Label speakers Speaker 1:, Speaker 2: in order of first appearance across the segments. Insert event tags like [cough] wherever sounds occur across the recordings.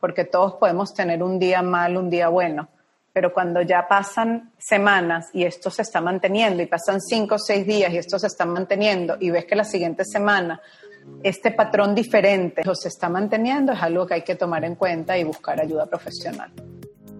Speaker 1: porque todos podemos tener un día mal, un día bueno, pero cuando ya pasan semanas y esto se está manteniendo y pasan cinco o seis días y esto se está manteniendo y ves que la siguiente semana este patrón diferente se está manteniendo, es algo que hay que tomar en cuenta y buscar ayuda profesional.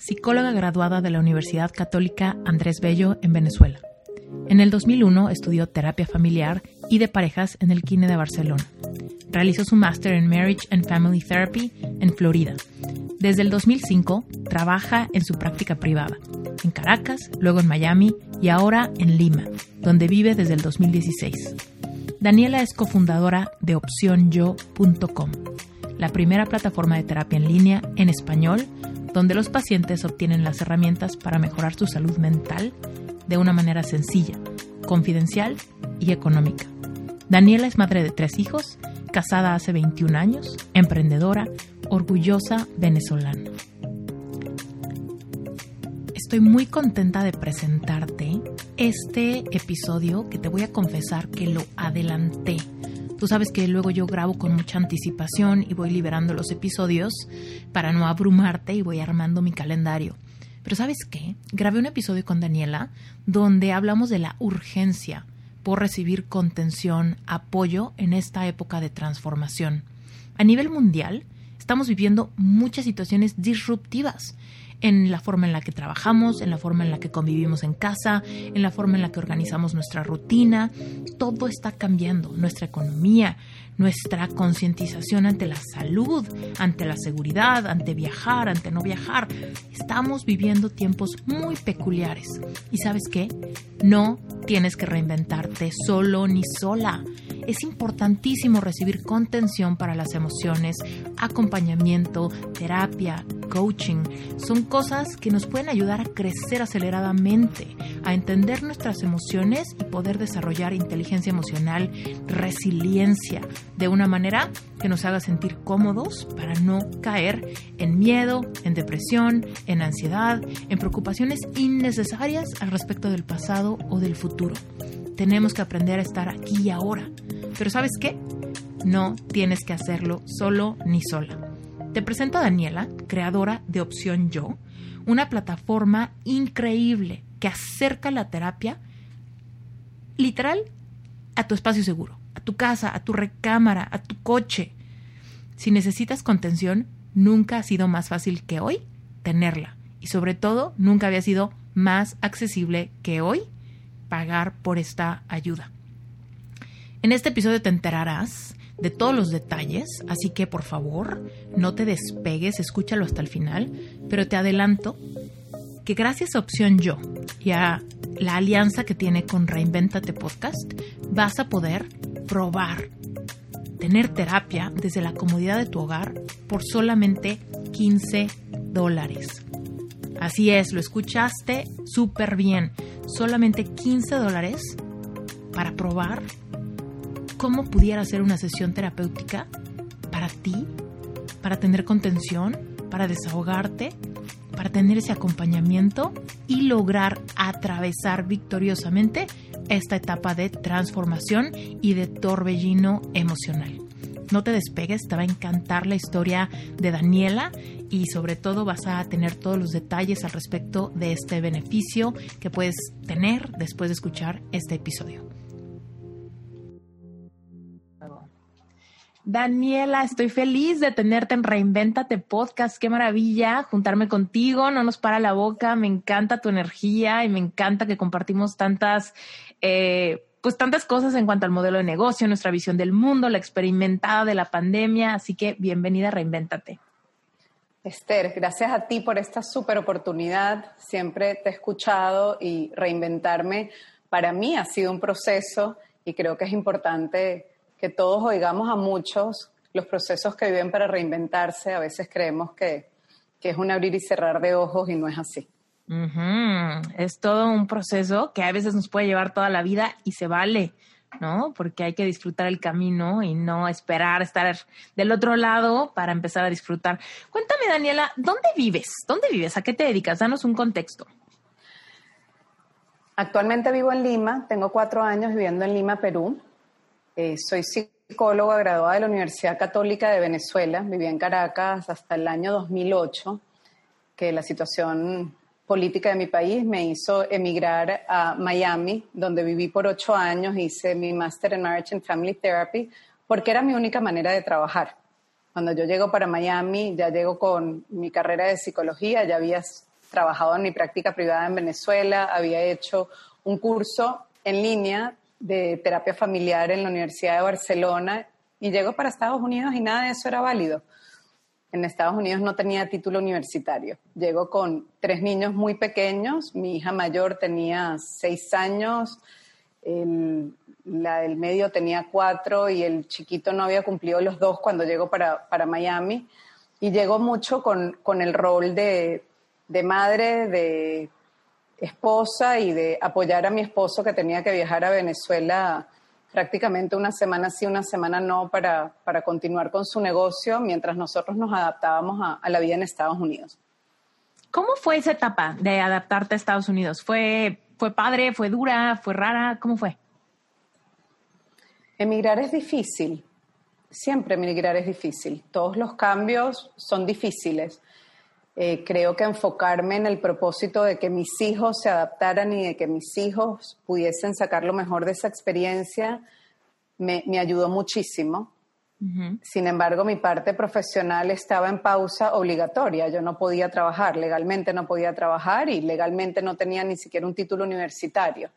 Speaker 2: psicóloga graduada de la Universidad Católica Andrés Bello en Venezuela. En el 2001 estudió terapia familiar y de parejas en el Kine de Barcelona. Realizó su máster en Marriage and Family Therapy en Florida. Desde el 2005 trabaja en su práctica privada, en Caracas, luego en Miami y ahora en Lima, donde vive desde el 2016. Daniela es cofundadora de opcionyo.com, la primera plataforma de terapia en línea en español donde los pacientes obtienen las herramientas para mejorar su salud mental de una manera sencilla, confidencial y económica. Daniela es madre de tres hijos, casada hace 21 años, emprendedora, orgullosa venezolana. Estoy muy contenta de presentarte este episodio que te voy a confesar que lo adelanté Tú sabes que luego yo grabo con mucha anticipación y voy liberando los episodios para no abrumarte y voy armando mi calendario. Pero ¿sabes qué? Grabé un episodio con Daniela donde hablamos de la urgencia por recibir contención, apoyo en esta época de transformación. A nivel mundial, estamos viviendo muchas situaciones disruptivas en la forma en la que trabajamos, en la forma en la que convivimos en casa, en la forma en la que organizamos nuestra rutina. Todo está cambiando, nuestra economía, nuestra concientización ante la salud, ante la seguridad, ante viajar, ante no viajar. Estamos viviendo tiempos muy peculiares. ¿Y sabes qué? No tienes que reinventarte solo ni sola. Es importantísimo recibir contención para las emociones, acompañamiento, terapia, coaching. Son cosas que nos pueden ayudar a crecer aceleradamente, a entender nuestras emociones y poder desarrollar inteligencia emocional, resiliencia, de una manera que nos haga sentir cómodos para no caer en miedo, en depresión, en ansiedad, en preocupaciones innecesarias al respecto del pasado o del futuro. Tenemos que aprender a estar aquí y ahora. Pero ¿sabes qué? No tienes que hacerlo solo ni sola. Te presento a Daniela, creadora de Opción Yo, una plataforma increíble que acerca la terapia literal a tu espacio seguro, a tu casa, a tu recámara, a tu coche. Si necesitas contención, nunca ha sido más fácil que hoy tenerla. Y sobre todo, nunca había sido más accesible que hoy pagar por esta ayuda. En este episodio te enterarás de todos los detalles, así que por favor no te despegues, escúchalo hasta el final, pero te adelanto que gracias a Opción Yo y a la alianza que tiene con Reinventate Podcast, vas a poder probar tener terapia desde la comodidad de tu hogar por solamente 15 dólares. Así es, lo escuchaste súper bien. Solamente 15 dólares para probar cómo pudiera ser una sesión terapéutica para ti, para tener contención, para desahogarte, para tener ese acompañamiento y lograr atravesar victoriosamente esta etapa de transformación y de torbellino emocional. No te despegues, te va a encantar la historia de Daniela y sobre todo vas a tener todos los detalles al respecto de este beneficio que puedes tener después de escuchar este episodio. Daniela, estoy feliz de tenerte en Reinventate Podcast. Qué maravilla juntarme contigo. No nos para la boca. Me encanta tu energía y me encanta que compartimos tantas, eh, pues tantas cosas en cuanto al modelo de negocio, nuestra visión del mundo, la experimentada de la pandemia. Así que bienvenida, reinvéntate.
Speaker 1: Esther, gracias a ti por esta super oportunidad. Siempre te he escuchado y reinventarme para mí ha sido un proceso y creo que es importante que todos oigamos a muchos los procesos que viven para reinventarse. A veces creemos que, es un abrir y cerrar de ojos y no es así.
Speaker 2: Es todo un proceso que a veces nos puede llevar toda la vida y se vale, ¿no? Porque hay que disfrutar el camino y no esperar estar del otro lado para empezar a disfrutar. Cuéntame, Daniela, ¿dónde vives? ¿Dónde vives? ¿A qué te dedicas? Danos un contexto.
Speaker 1: Actualmente vivo en Lima, tengo cuatro años viviendo en Lima, Perú. Eh, soy psicóloga graduada de la Universidad Católica de Venezuela. Viví en Caracas hasta el año 2008, que la situación política de mi país me hizo emigrar a Miami, donde viví por ocho años, hice mi máster en Marriage and Family Therapy, porque era mi única manera de trabajar. Cuando yo llego para Miami, ya llego con mi carrera de psicología, ya había trabajado en mi práctica privada en Venezuela, había hecho un curso en línea de terapia familiar en la Universidad de Barcelona y llego para Estados Unidos y nada de eso era válido. En Estados Unidos no tenía título universitario. Llego con tres niños muy pequeños. Mi hija mayor tenía seis años, la del medio tenía cuatro y el chiquito no había cumplido los dos cuando llego para, para Miami. Y llego mucho con, con el rol de, de madre, de esposa y de apoyar a mi esposo que tenía que viajar a Venezuela prácticamente una semana sí, una semana no para, para continuar con su negocio mientras nosotros nos adaptábamos a, a, la vida en Estados Unidos.
Speaker 2: ¿Cómo fue esa etapa de adaptarte a Estados Unidos? ¿Fue, fue padre, fue dura, fue rara? ¿Cómo fue?
Speaker 1: Emigrar es difícil. Siempre emigrar es difícil. Todos los cambios son difíciles. Eh, creo que enfocarme en el propósito de que mis hijos se adaptaran y de que mis hijos pudiesen sacar lo mejor de esa experiencia me, ayudó muchísimo. Sin embargo, mi parte profesional estaba en pausa obligatoria. Yo no podía trabajar, legalmente no podía trabajar y legalmente no tenía ni siquiera un título universitario.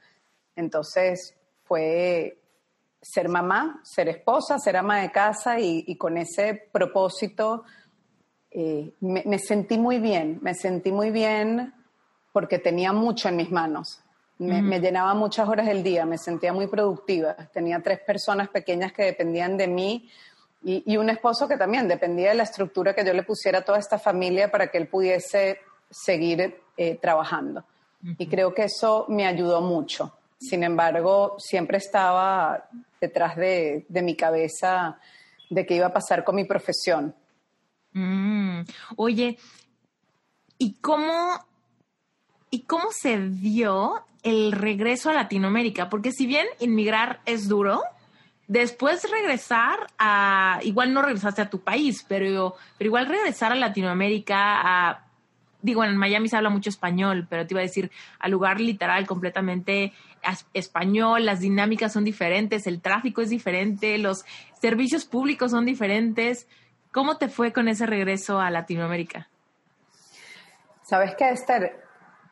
Speaker 1: Entonces fue ser mamá, ser esposa, ser ama de casa y con ese propósito eh, me, sentí muy bien, me sentí muy bien porque tenía mucho en mis manos. Me, llenaba muchas horas del día, me sentía muy productiva. Tenía tres personas pequeñas que dependían de mí y, un esposo que también dependía de la estructura que yo le pusiera a toda esta familia para que él pudiese seguir eh, trabajando. Y creo que eso me ayudó mucho. Sin embargo, siempre estaba detrás de, de mi cabeza de qué iba a pasar con mi profesión
Speaker 2: Mm, oye, ¿y cómo, ¿y cómo se dio el regreso a Latinoamérica? Porque si bien inmigrar es duro, después regresar a, igual no regresaste a tu país, pero, pero igual regresar a Latinoamérica, a, digo, en Miami se habla mucho español, pero te iba a decir, al lugar literal completamente español, las dinámicas son diferentes, el tráfico es diferente, los servicios públicos son diferentes. ¿Cómo te fue con ese regreso a Latinoamérica?
Speaker 1: Sabes que Esther,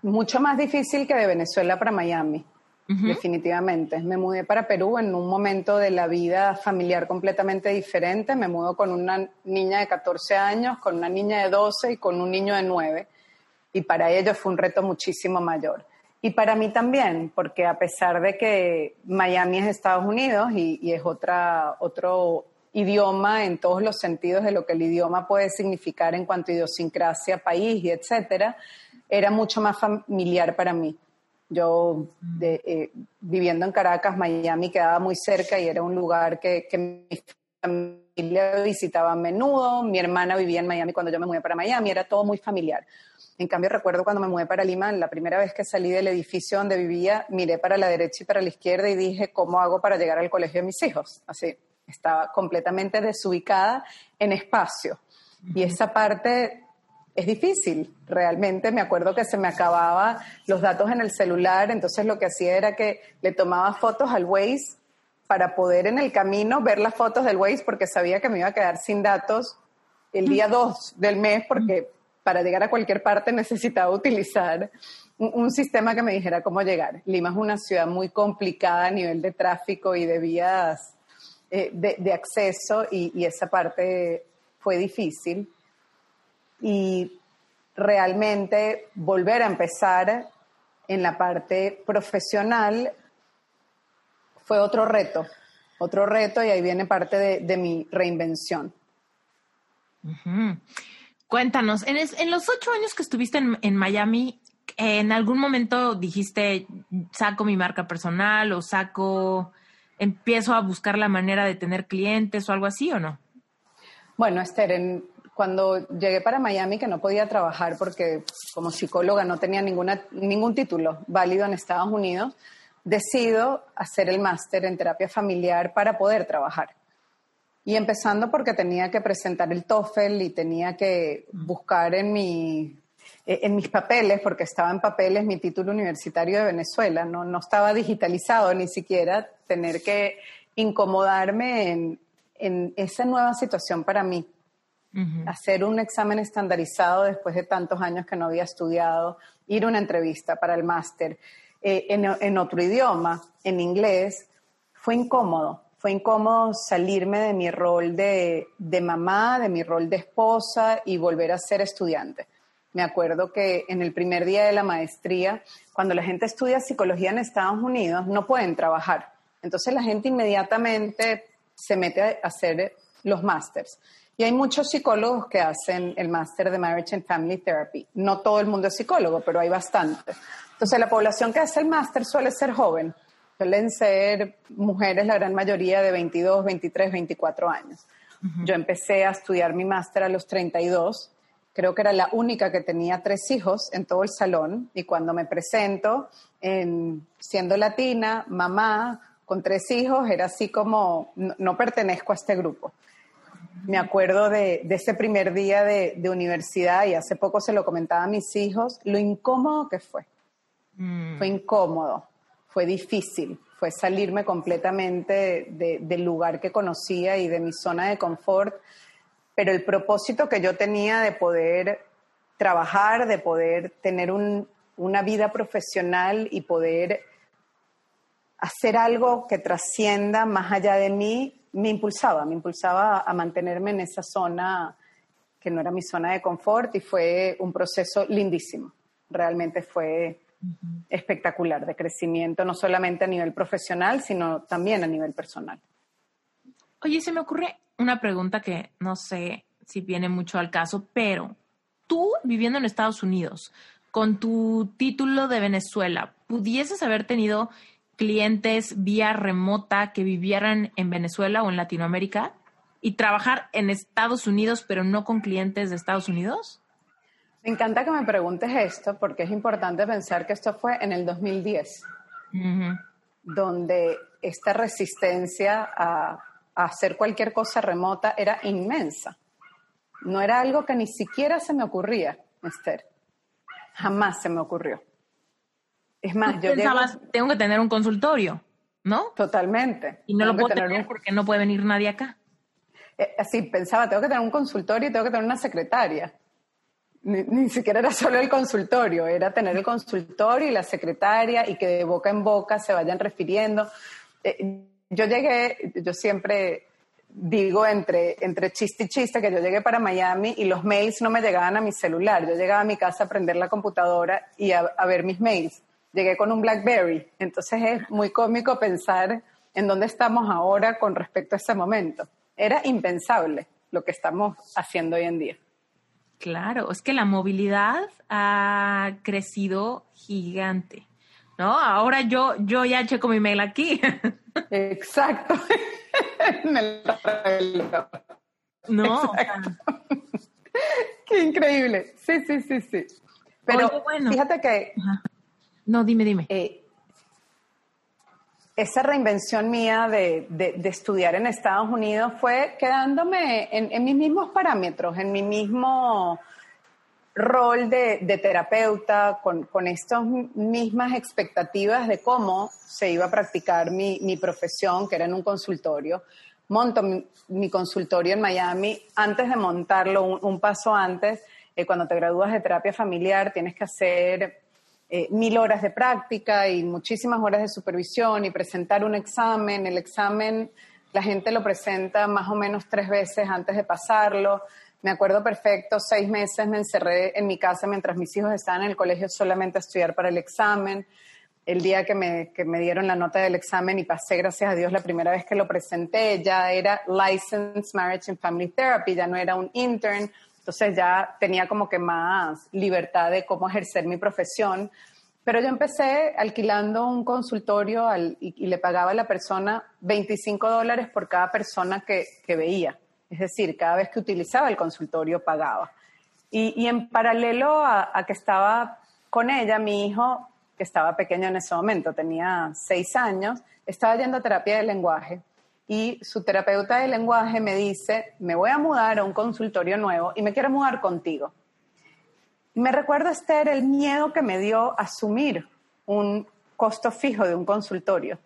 Speaker 1: mucho más difícil que de Venezuela para Miami, definitivamente. Me mudé para Perú en un momento de la vida familiar completamente diferente. Me mudo con una niña de 14 años, con una niña de 12 y con un niño de 9. Y para ellos fue un reto muchísimo mayor. Y para mí también, porque a pesar de que Miami es Estados Unidos y, y es otra, otro idioma en todos los sentidos de lo que el idioma puede significar en cuanto a idiosincrasia, país y etcétera, era mucho más familiar para mí. Yo, eh, viviendo en Caracas, Miami quedaba muy cerca y era un lugar que, que mi familia visitaba a menudo. Mi hermana vivía en Miami cuando yo me mudé para Miami, era todo muy familiar. En cambio, recuerdo cuando me mudé para Lima, la primera vez que salí del edificio donde vivía, miré para la derecha y para la izquierda y dije, ¿cómo hago para llegar al colegio de mis hijos? Así, estaba completamente desubicada en espacio. Y esa parte es difícil, realmente. Me acuerdo que se me acababan los datos en el celular, entonces lo que hacía era que le tomaba fotos al Waze para poder en el camino ver las fotos del Waze porque sabía que me iba a quedar sin datos el día 2 del mes porque para llegar a cualquier parte necesitaba utilizar un, sistema que me dijera cómo llegar. Lima es una ciudad muy complicada a nivel de tráfico y de vías eh, de, acceso y, esa parte fue difícil. Y realmente volver a empezar en la parte profesional fue otro reto, otro reto y ahí viene parte de, mi reinvención.
Speaker 2: Cuéntanos, en, los ocho años que estuviste en Miami, ¿En algún momento dijiste, saco mi marca personal o saco, empiezo a buscar la manera de tener clientes o algo así o no?
Speaker 1: Bueno, Esther, cuando llegué para Miami, que no podía trabajar porque como psicóloga no tenía ninguna, ningún título válido en Estados Unidos, decido hacer el máster en terapia familiar para poder trabajar. Y empezando porque tenía que presentar el TOEFL y tenía que buscar en mi en mis papeles, porque estaba en papeles mi título universitario de Venezuela, no, no estaba digitalizado ni siquiera, tener que incomodarme en, en esa nueva situación para mí. Hacer un examen estandarizado después de tantos años que no había estudiado, ir a una entrevista para el máster eh, en, en otro idioma, en inglés, fue incómodo. Fue incómodo salirme de mi rol de, de mamá, de mi rol de esposa y volver a ser estudiante. Me acuerdo que en el primer día de la maestría, cuando la gente estudia psicología en Estados Unidos, no pueden trabajar. Entonces la gente inmediatamente se mete a hacer los másters. Y hay muchos psicólogos que hacen el máster de Marriage and Family Therapy. No todo el mundo es psicólogo, pero hay bastante. Entonces la población que hace el máster suele ser joven. Suelen ser mujeres, la gran mayoría de 22, 23, 24 años. Yo empecé a estudiar mi máster a los 32 creo que era la única que tenía tres hijos en todo el salón y cuando me presento, en, siendo latina, mamá, con tres hijos, era así como, no, pertenezco a este grupo. Me acuerdo de, ese primer día de, universidad y hace poco se lo comentaba a mis hijos, lo incómodo que fue. Mm. Fue incómodo, fue difícil, fue salirme completamente del lugar que conocía y de mi zona de confort pero el propósito que yo tenía de poder trabajar, de poder tener una vida profesional y poder hacer algo que trascienda más allá de mí, me impulsaba, me impulsaba a mantenerme en esa zona que no era mi zona de confort y fue un proceso lindísimo. Realmente fue espectacular de crecimiento, no solamente a nivel profesional, sino también a nivel personal.
Speaker 2: Oye, se me ocurre una pregunta que no sé si viene mucho al caso, pero tú viviendo en Estados Unidos, con tu título de Venezuela, ¿pudieses haber tenido clientes vía remota que vivieran en Venezuela o en Latinoamérica y trabajar en Estados Unidos, pero no con clientes de Estados Unidos?
Speaker 1: Me encanta que me preguntes esto porque es importante pensar que esto fue en el 2010, donde esta resistencia a hacer cualquier cosa remota era inmensa. No era algo que ni siquiera se me ocurría, Esther. Jamás se me ocurrió.
Speaker 2: Es más, yo pensabas, tengo que tener un consultorio, ¿no?
Speaker 1: Totalmente.
Speaker 2: Y no lo puedo tener, porque no puede venir nadie acá.
Speaker 1: Eh, así pensaba, tengo que tener un consultorio y tengo que tener una secretaria. Ni, siquiera era solo el consultorio, era tener el consultorio y la secretaria y que de boca en boca se vayan refiriendo. Eh, yo llegué, yo siempre digo entre, entre chiste y chiste que yo llegué para Miami y los mails no me llegaban a mi celular. Yo llegaba a mi casa a prender la computadora y a, ver mis mails. Llegué con un BlackBerry. Entonces es muy cómico pensar en dónde estamos ahora con respecto a ese momento. Era impensable lo que estamos haciendo hoy en día.
Speaker 2: Claro, es que la movilidad ha crecido gigante. ¿No? Ahora yo, yo ya checo mi mail aquí. [laughs]
Speaker 1: Exacto. [laughs]
Speaker 2: No.
Speaker 1: Qué increíble. Sí, sí, sí, sí. Pero fíjate que.
Speaker 2: No, dime, dime.
Speaker 1: Eh, esa reinvención mía de, estudiar en Estados Unidos fue quedándome en, en mis mismos parámetros, en mi mismo rol de, terapeuta con, con estas mismas expectativas de cómo se iba a practicar mi, profesión, que era en un consultorio. Monto mi, consultorio en Miami. Antes de montarlo, un, paso antes, eh, cuando te gradúas de terapia familiar, tienes que hacer eh, mil horas de práctica y muchísimas horas de supervisión y presentar un examen. El examen la gente lo presenta más o menos tres veces antes de pasarlo. Me acuerdo perfecto, seis meses me encerré en mi casa mientras mis hijos estaban en el colegio solamente a estudiar para el examen. El día que me, que me dieron la nota del examen y pasé, gracias a Dios, la primera vez que lo presenté, ya era Licensed Marriage and Family Therapy, ya no era un intern, entonces ya tenía como que más libertad de cómo ejercer mi profesión. Pero yo empecé alquilando un consultorio y, le pagaba a la persona 25 dólares por cada persona que, que veía. Es decir, cada vez que utilizaba el consultorio pagaba. Y, en paralelo a, que estaba con ella, mi hijo, que estaba pequeño en ese momento, tenía seis años, estaba yendo a terapia de lenguaje y su terapeuta de lenguaje me dice, me voy a mudar a un consultorio nuevo y me quiero mudar contigo. Me recuerda, Esther, el miedo que me dio asumir un costo fijo de un consultorio.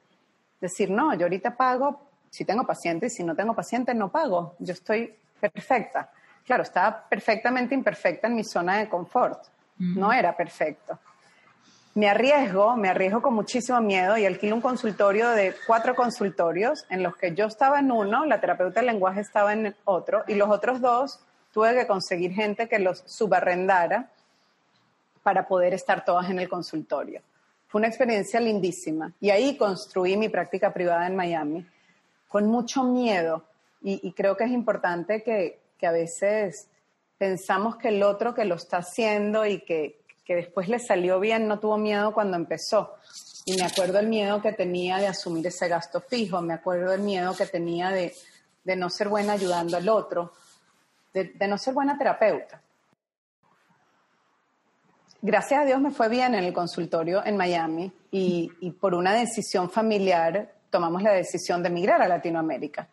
Speaker 1: Decir, no, yo ahorita pago si tengo pacientes, si no tengo pacientes, no pago. Yo estoy perfecta. Claro, estaba perfectamente imperfecta en mi zona de confort. No era perfecto. Me arriesgo, me arriesgo con muchísimo miedo y alquilo un consultorio de cuatro consultorios en los que yo estaba en uno, la terapeuta del lenguaje estaba en otro y los otros dos tuve que conseguir gente que los subarrendara para poder estar todas en el consultorio. Fue una experiencia lindísima y ahí construí mi práctica privada en Miami con mucho miedo. Y, creo que es importante que, a veces pensamos que el otro que lo está haciendo y que, después le salió bien no tuvo miedo cuando empezó. Y me acuerdo el miedo que tenía de asumir ese gasto fijo, me acuerdo el miedo que tenía de, no ser buena ayudando al otro, de, no ser buena terapeuta. Gracias a Dios me fue bien en el consultorio en Miami y, y por una decisión familiar tomamos la decisión de emigrar a Latinoamérica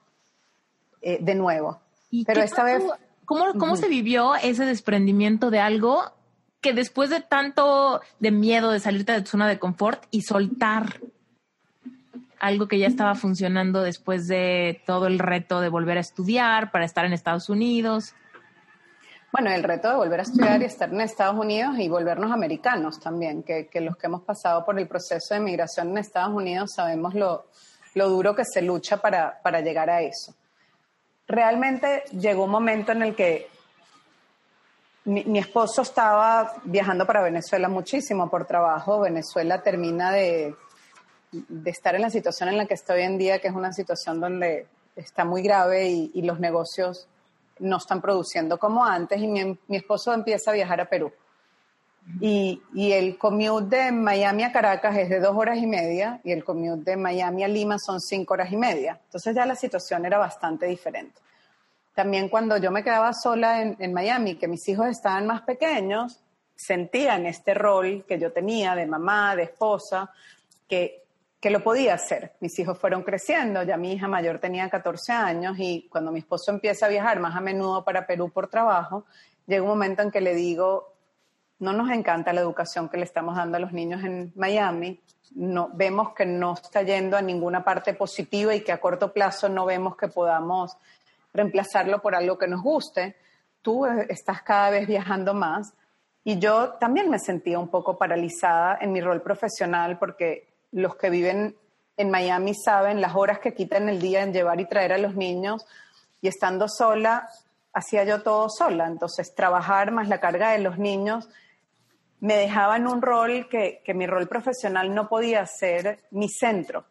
Speaker 1: eh, de nuevo.
Speaker 2: Pero esta vez... ¿Cómo, cómo se vivió ese desprendimiento de algo que después de tanto de miedo de salirte de tu zona de confort y soltar algo que ya estaba funcionando después de todo el reto de volver a estudiar para estar en Estados Unidos?
Speaker 1: Bueno, el reto de volver a estudiar y estar en Estados Unidos y volvernos americanos también, que, que los que hemos pasado por el proceso de migración en Estados Unidos sabemos lo, lo duro que se lucha para, para llegar a eso. Realmente llegó un momento en el que mi, esposo estaba viajando para Venezuela muchísimo por trabajo. Venezuela termina de, de, estar en la situación en la que está hoy en día, que es una situación donde está muy grave y, los negocios no están produciendo como antes. Y mi, mi, esposo empieza a viajar a Perú. Y, el commute de Miami a Caracas es de dos horas y media y el commute de Miami a Lima son cinco horas y media. Entonces ya la situación era bastante diferente. También cuando yo me quedaba sola en, Miami, que mis hijos estaban más pequeños, sentían este rol que yo tenía de mamá, de esposa, que, que lo podía hacer. Mis hijos fueron creciendo, ya mi hija mayor tenía 14 años y cuando mi esposo empieza a viajar más a menudo para Perú por trabajo, llega un momento en que le digo, no nos encanta la educación que le estamos dando a los niños en Miami. No, vemos que no está yendo a ninguna parte positiva y que a corto plazo no vemos que podamos reemplazarlo por algo que nos guste. Tú estás cada vez viajando más y yo también me sentía un poco paralizada en mi rol profesional porque los que viven en Miami saben las horas que quitan el día en llevar y traer a los niños y estando sola, hacía yo todo sola. Entonces, trabajar más la carga de los niños me dejaba en un rol que, mi rol profesional no podía ser mi centro.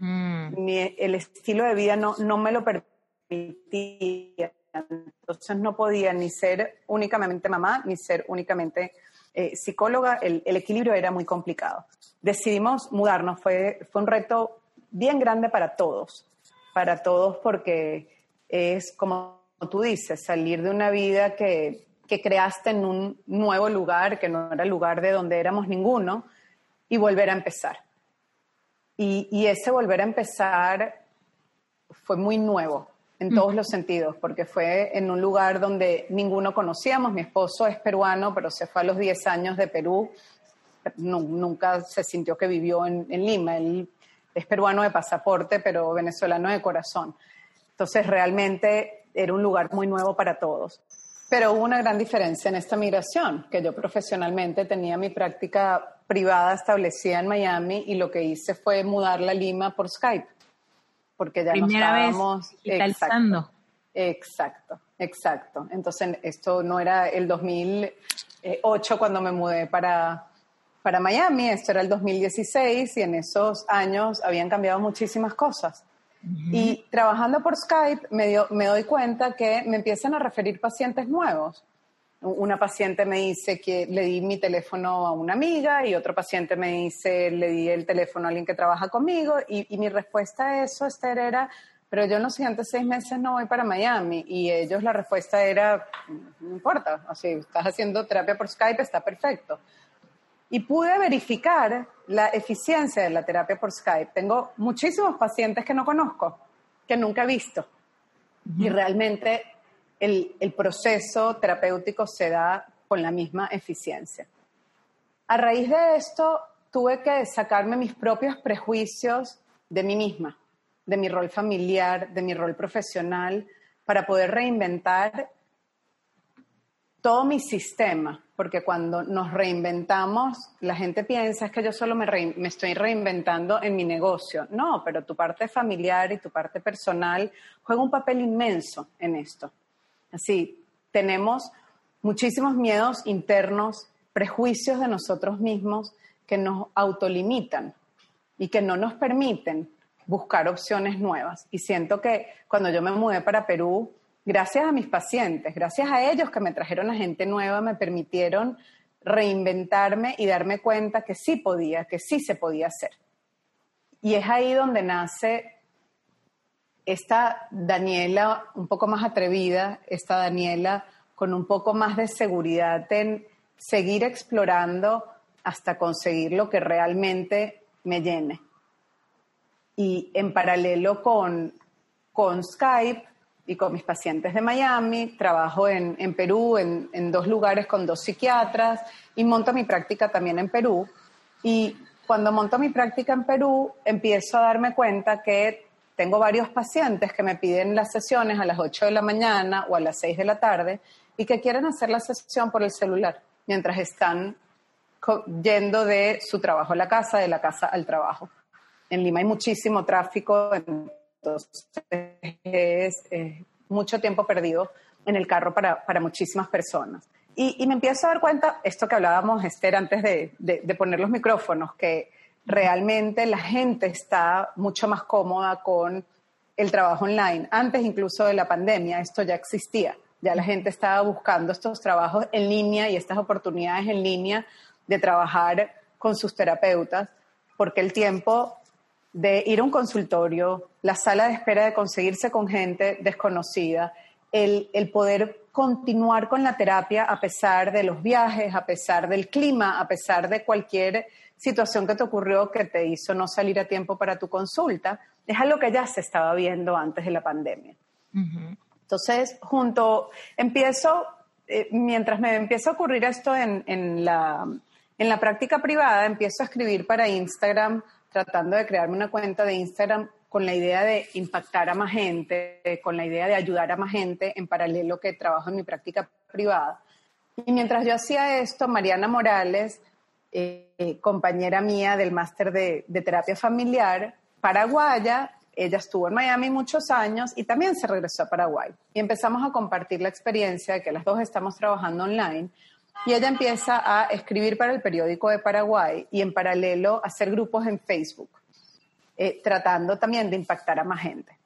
Speaker 1: Mm. el estilo de vida no, no me lo permitía. Entonces no podía ni ser únicamente mamá, ni ser únicamente eh, psicóloga. El, equilibrio era muy complicado. Decidimos mudarnos. Fue, fue un reto bien grande para todos. Para todos porque es, como tú dices, salir de una vida que que creaste en un nuevo lugar, que no era el lugar de donde éramos ninguno, y volver a empezar. Y, ese volver a empezar fue muy nuevo en todos los sentidos, porque fue en un lugar donde ninguno conocíamos. Mi esposo es peruano, pero se fue a los 10 años de Perú. nunca se sintió que vivió en, en Lima. Él es peruano de pasaporte, pero venezolano de corazón. Entonces realmente era un lugar muy nuevo para todos. Pero hubo una gran diferencia en esta migración, que yo profesionalmente tenía mi práctica privada establecida en Miami y lo que hice fue mudarla a Lima por Skype, porque ya
Speaker 2: Primera
Speaker 1: no estábamos
Speaker 2: vez digitalizando.
Speaker 1: Exacto, exacto. Entonces esto no era el 2008 cuando me mudé para, para Miami, esto era el 2016 y en esos años habían cambiado muchísimas cosas. Y trabajando por Skype me, me doy cuenta que me empiezan a referir pacientes nuevos. Una paciente me dice que le di mi teléfono a una amiga y otro paciente me dice le di el teléfono a alguien que trabaja conmigo y, y mi respuesta a eso, Esther, era, pero yo en los siguientes seis meses no voy para Miami y ellos la respuesta era, no importa, así, estás haciendo terapia por Skype, está perfecto. Y pude verificar la eficiencia de la terapia por Skype. Tengo muchísimos pacientes que no conozco, que nunca he visto. Y realmente el, el proceso terapéutico se da con la misma eficiencia. A raíz de esto, tuve que sacarme mis propios prejuicios de mí misma, de mi rol familiar, de mi rol profesional, para poder reinventar todo mi sistema, porque cuando nos reinventamos, la gente piensa que yo solo me, me, estoy reinventando en mi negocio. No, pero tu parte familiar y tu parte personal juega un papel inmenso en esto. Así, tenemos muchísimos miedos internos, prejuicios de nosotros mismos que nos autolimitan y que no nos permiten buscar opciones nuevas. Y siento que cuando yo me mudé para Perú, gracias a mis pacientes, gracias a ellos que me trajeron a gente nueva, me permitieron reinventarme y darme cuenta que sí podía, que sí se podía hacer. Y es ahí donde nace esta Daniela un poco más atrevida, esta Daniela con un poco más de seguridad en seguir explorando hasta conseguir lo que realmente me llene. Y en paralelo con, con Skype y con mis pacientes de Miami, trabajo en, en Perú, en, en dos lugares con dos psiquiatras y monto mi práctica también en Perú. Y cuando monto mi práctica en Perú, empiezo a darme cuenta que tengo varios pacientes que me piden las sesiones a las 8 de la mañana o a las 6 de la tarde y que quieren hacer la sesión por el celular mientras están yendo de su trabajo a la casa, de la casa al trabajo. En Lima hay muchísimo tráfico, entonces es mucho tiempo perdido en el carro para, para muchísimas personas. Y, y, me empiezo a dar cuenta, esto que hablábamos, Esther, antes de, de, de poner los micrófonos, que realmente la gente está mucho más cómoda con el trabajo online. Antes incluso de la pandemia esto ya existía. Ya la gente estaba buscando estos trabajos en línea y estas oportunidades en línea de trabajar con sus terapeutas, porque el tiempo de ir a un consultorio, la sala de espera de conseguirse con gente desconocida, el, el, poder continuar con la terapia a pesar de los viajes, a pesar del clima, a pesar de cualquier situación que te ocurrió que te hizo no salir a tiempo para tu consulta, es algo que ya se estaba viendo antes de la pandemia. Uh -huh. Entonces, junto, empiezo, eh, mientras me empieza a ocurrir esto en, en, la, en la práctica privada, empiezo a escribir para Instagram, tratando de crearme una cuenta de Instagram con la idea de impactar a más gente, con la idea de ayudar a más gente en paralelo que trabajo en mi práctica privada. Y mientras yo hacía esto, Mariana Morales, eh, compañera mía del máster de, de, terapia familiar, paraguaya. Ella estuvo en Miami muchos años y también se regresó a Paraguay. Y empezamos a compartir la experiencia de que las dos estamos trabajando online. Y ella empieza a escribir para el periódico de Paraguay y en paralelo hacer grupos en Facebook, eh, tratando también de impactar a más gente.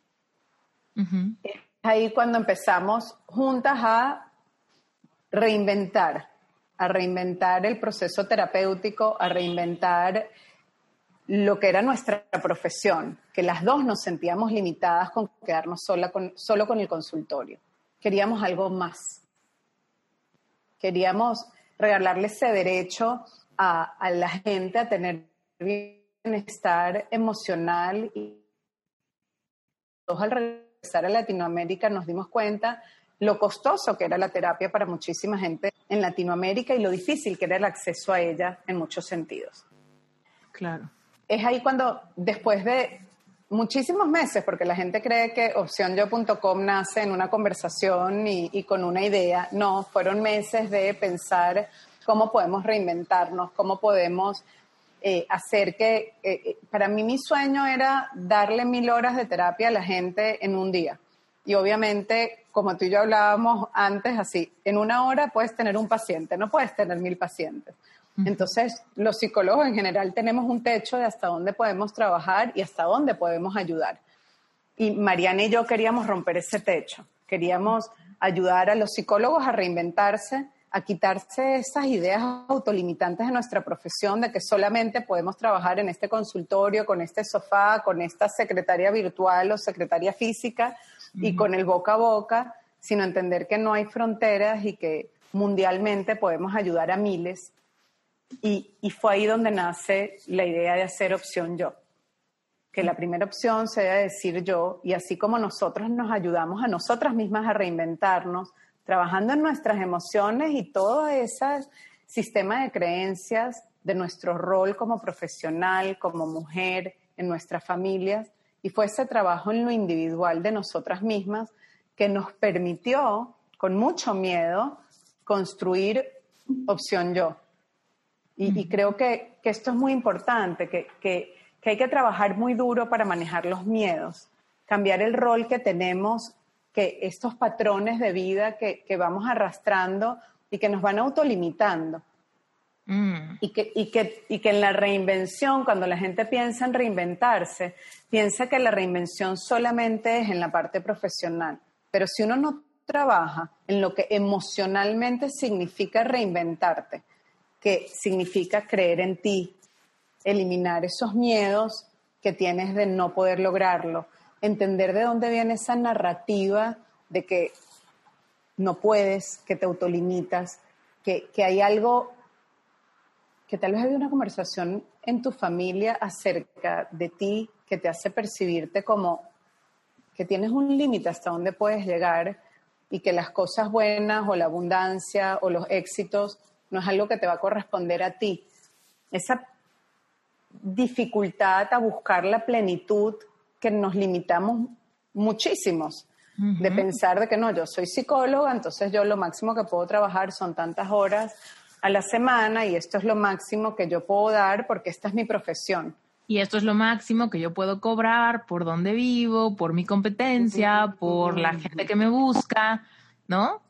Speaker 1: Uh -huh. Es ahí cuando empezamos juntas a reinventar a reinventar el proceso terapéutico, a reinventar lo que era nuestra profesión, que las dos nos sentíamos limitadas con quedarnos sola con, solo con el consultorio. Queríamos algo más. Queríamos regalarle ese derecho a, a la gente a tener bienestar emocional y al regresar a Latinoamérica nos dimos cuenta lo costoso que era la terapia para muchísima gente en Latinoamérica y lo difícil que era el acceso a ella en muchos sentidos.
Speaker 2: Claro.
Speaker 1: Es ahí cuando, después de muchísimos meses, porque la gente cree que opcionyo.com nace en una conversación y, con una idea, no, fueron meses de pensar cómo podemos reinventarnos, cómo podemos eh, hacer que, eh, eh, para mí mi sueño era darle mil horas de terapia a la gente en un día. Y obviamente, como tú y yo hablábamos antes, así, en una hora puedes tener un paciente, no puedes tener mil pacientes. Entonces, los psicólogos en general tenemos un techo de hasta dónde podemos trabajar y hasta dónde podemos ayudar. Y Mariana y yo queríamos romper ese techo. Queríamos ayudar a los psicólogos a reinventarse, a quitarse esas ideas autolimitantes de nuestra profesión, de que solamente podemos trabajar en este consultorio, con este sofá, con esta secretaria virtual o secretaria física y con el boca a boca, sino entender que no hay fronteras y que mundialmente podemos ayudar a miles y, fue ahí donde nace la idea de hacer opción yo. Que la primera opción sea decir yo, y así como nosotros nos ayudamos a nosotras mismas a reinventarnos, trabajando en nuestras emociones y todo ese sistema de creencias de nuestro rol como profesional, como mujer, en nuestras familias, y fue ese trabajo en lo individual de nosotras mismas que nos permitió, con mucho miedo, construir opción yo. Y, creo que, esto es muy importante, que, hay que trabajar muy duro para manejar los miedos, cambiar el rol que tenemos, que estos patrones de vida que, vamos arrastrando y que nos van autolimitando. Mm. Y, que, y, que, y que en la reinvención, cuando la gente piensa en reinventarse, piensa que la reinvención solamente es en la parte profesional. Pero si uno no trabaja en lo que emocionalmente significa reinventarte, que significa creer en ti, eliminar esos miedos que tienes de no poder lograrlo, entender de dónde viene esa narrativa de que no puedes, que te autolimitas, que, que hay algo, que tal vez hay una conversación en tu familia acerca de ti que te hace percibirte como que tienes un límite hasta dónde puedes llegar y que las cosas buenas o la abundancia o los éxitos no es algo que te va a corresponder a ti. Esa dificultad a buscar la plenitud que nos limitamos muchísimos de pensar de que no, yo soy psicóloga, entonces yo lo máximo que puedo trabajar son tantas horas a la semana y esto es lo máximo que yo puedo dar porque esta es mi profesión.
Speaker 2: Y esto es lo máximo que yo puedo cobrar por donde vivo, por mi competencia, por la gente que me busca, ¿no?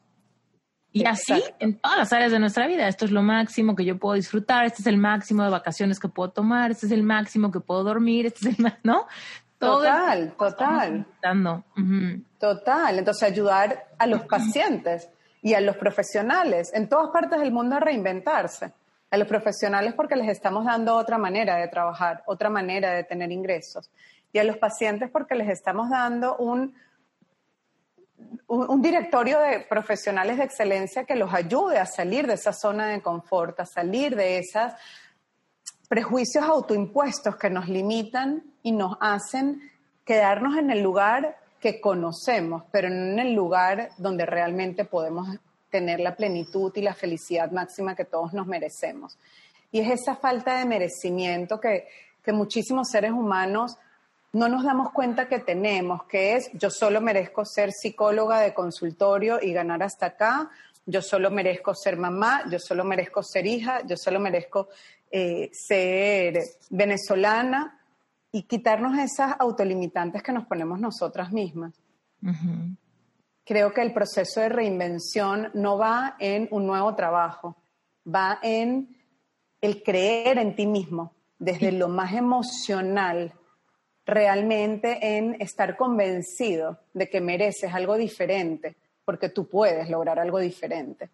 Speaker 2: Y así en todas las áreas de nuestra vida. Esto es lo máximo que yo puedo disfrutar, este es el máximo de vacaciones que puedo tomar, este es el máximo que puedo dormir, este es el ¿no?
Speaker 1: total, total. Total. Entonces ayudar a los pacientes y a los profesionales en todas partes del mundo a reinventarse. A los profesionales porque les estamos dando otra manera de trabajar, otra manera de tener ingresos. Y a los pacientes porque les estamos dando un un, directorio de profesionales de excelencia que los ayude a salir de esa zona de confort, a salir de esos prejuicios autoimpuestos que nos limitan y nos hacen quedarnos en el lugar que conocemos, pero no en el lugar donde realmente podemos tener la plenitud y la felicidad máxima que todos nos merecemos. Y es esa falta de merecimiento que, que muchísimos seres humanos no nos damos cuenta que tenemos, que es yo solo merezco ser psicóloga de consultorio y ganar hasta acá, yo solo merezco ser mamá, yo solo merezco ser hija, yo solo merezco eh, ser venezolana y quitarnos esas autolimitantes que nos ponemos nosotras mismas. Creo que el proceso de reinvención no va en un nuevo trabajo, va en el creer en ti mismo, desde lo más emocional, realmente en estar convencido de que mereces algo diferente, porque tú puedes lograr algo diferente.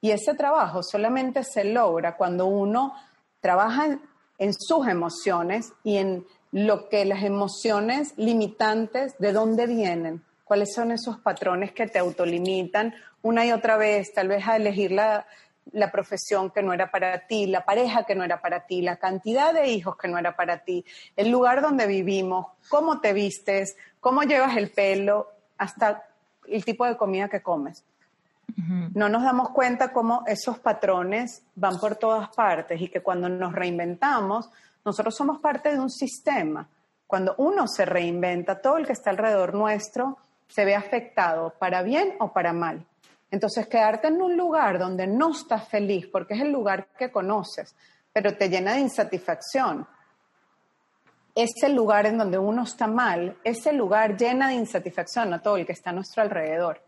Speaker 1: Y ese trabajo solamente se logra cuando uno trabaja en sus emociones y en lo que las emociones limitantes, de dónde vienen, cuáles son esos patrones que te autolimitan una y otra vez, tal vez a elegir la, la profesión que no era para ti, la pareja que no era para ti, la cantidad de hijos que no era para ti, el lugar donde vivimos, cómo te vistes, cómo llevas el pelo, hasta el tipo de comida que comes. No nos damos cuenta cómo esos patrones van por todas partes y que cuando nos reinventamos, nosotros somos parte de un sistema. Cuando uno se reinventa, todo el que está alrededor nuestro se ve afectado, para bien o para mal. Entonces, quedarte en un lugar donde no estás feliz, porque es el lugar que conoces, pero te llena de insatisfacción, ese lugar en donde uno está mal, ese lugar llena de insatisfacción a todo el que está a nuestro alrededor.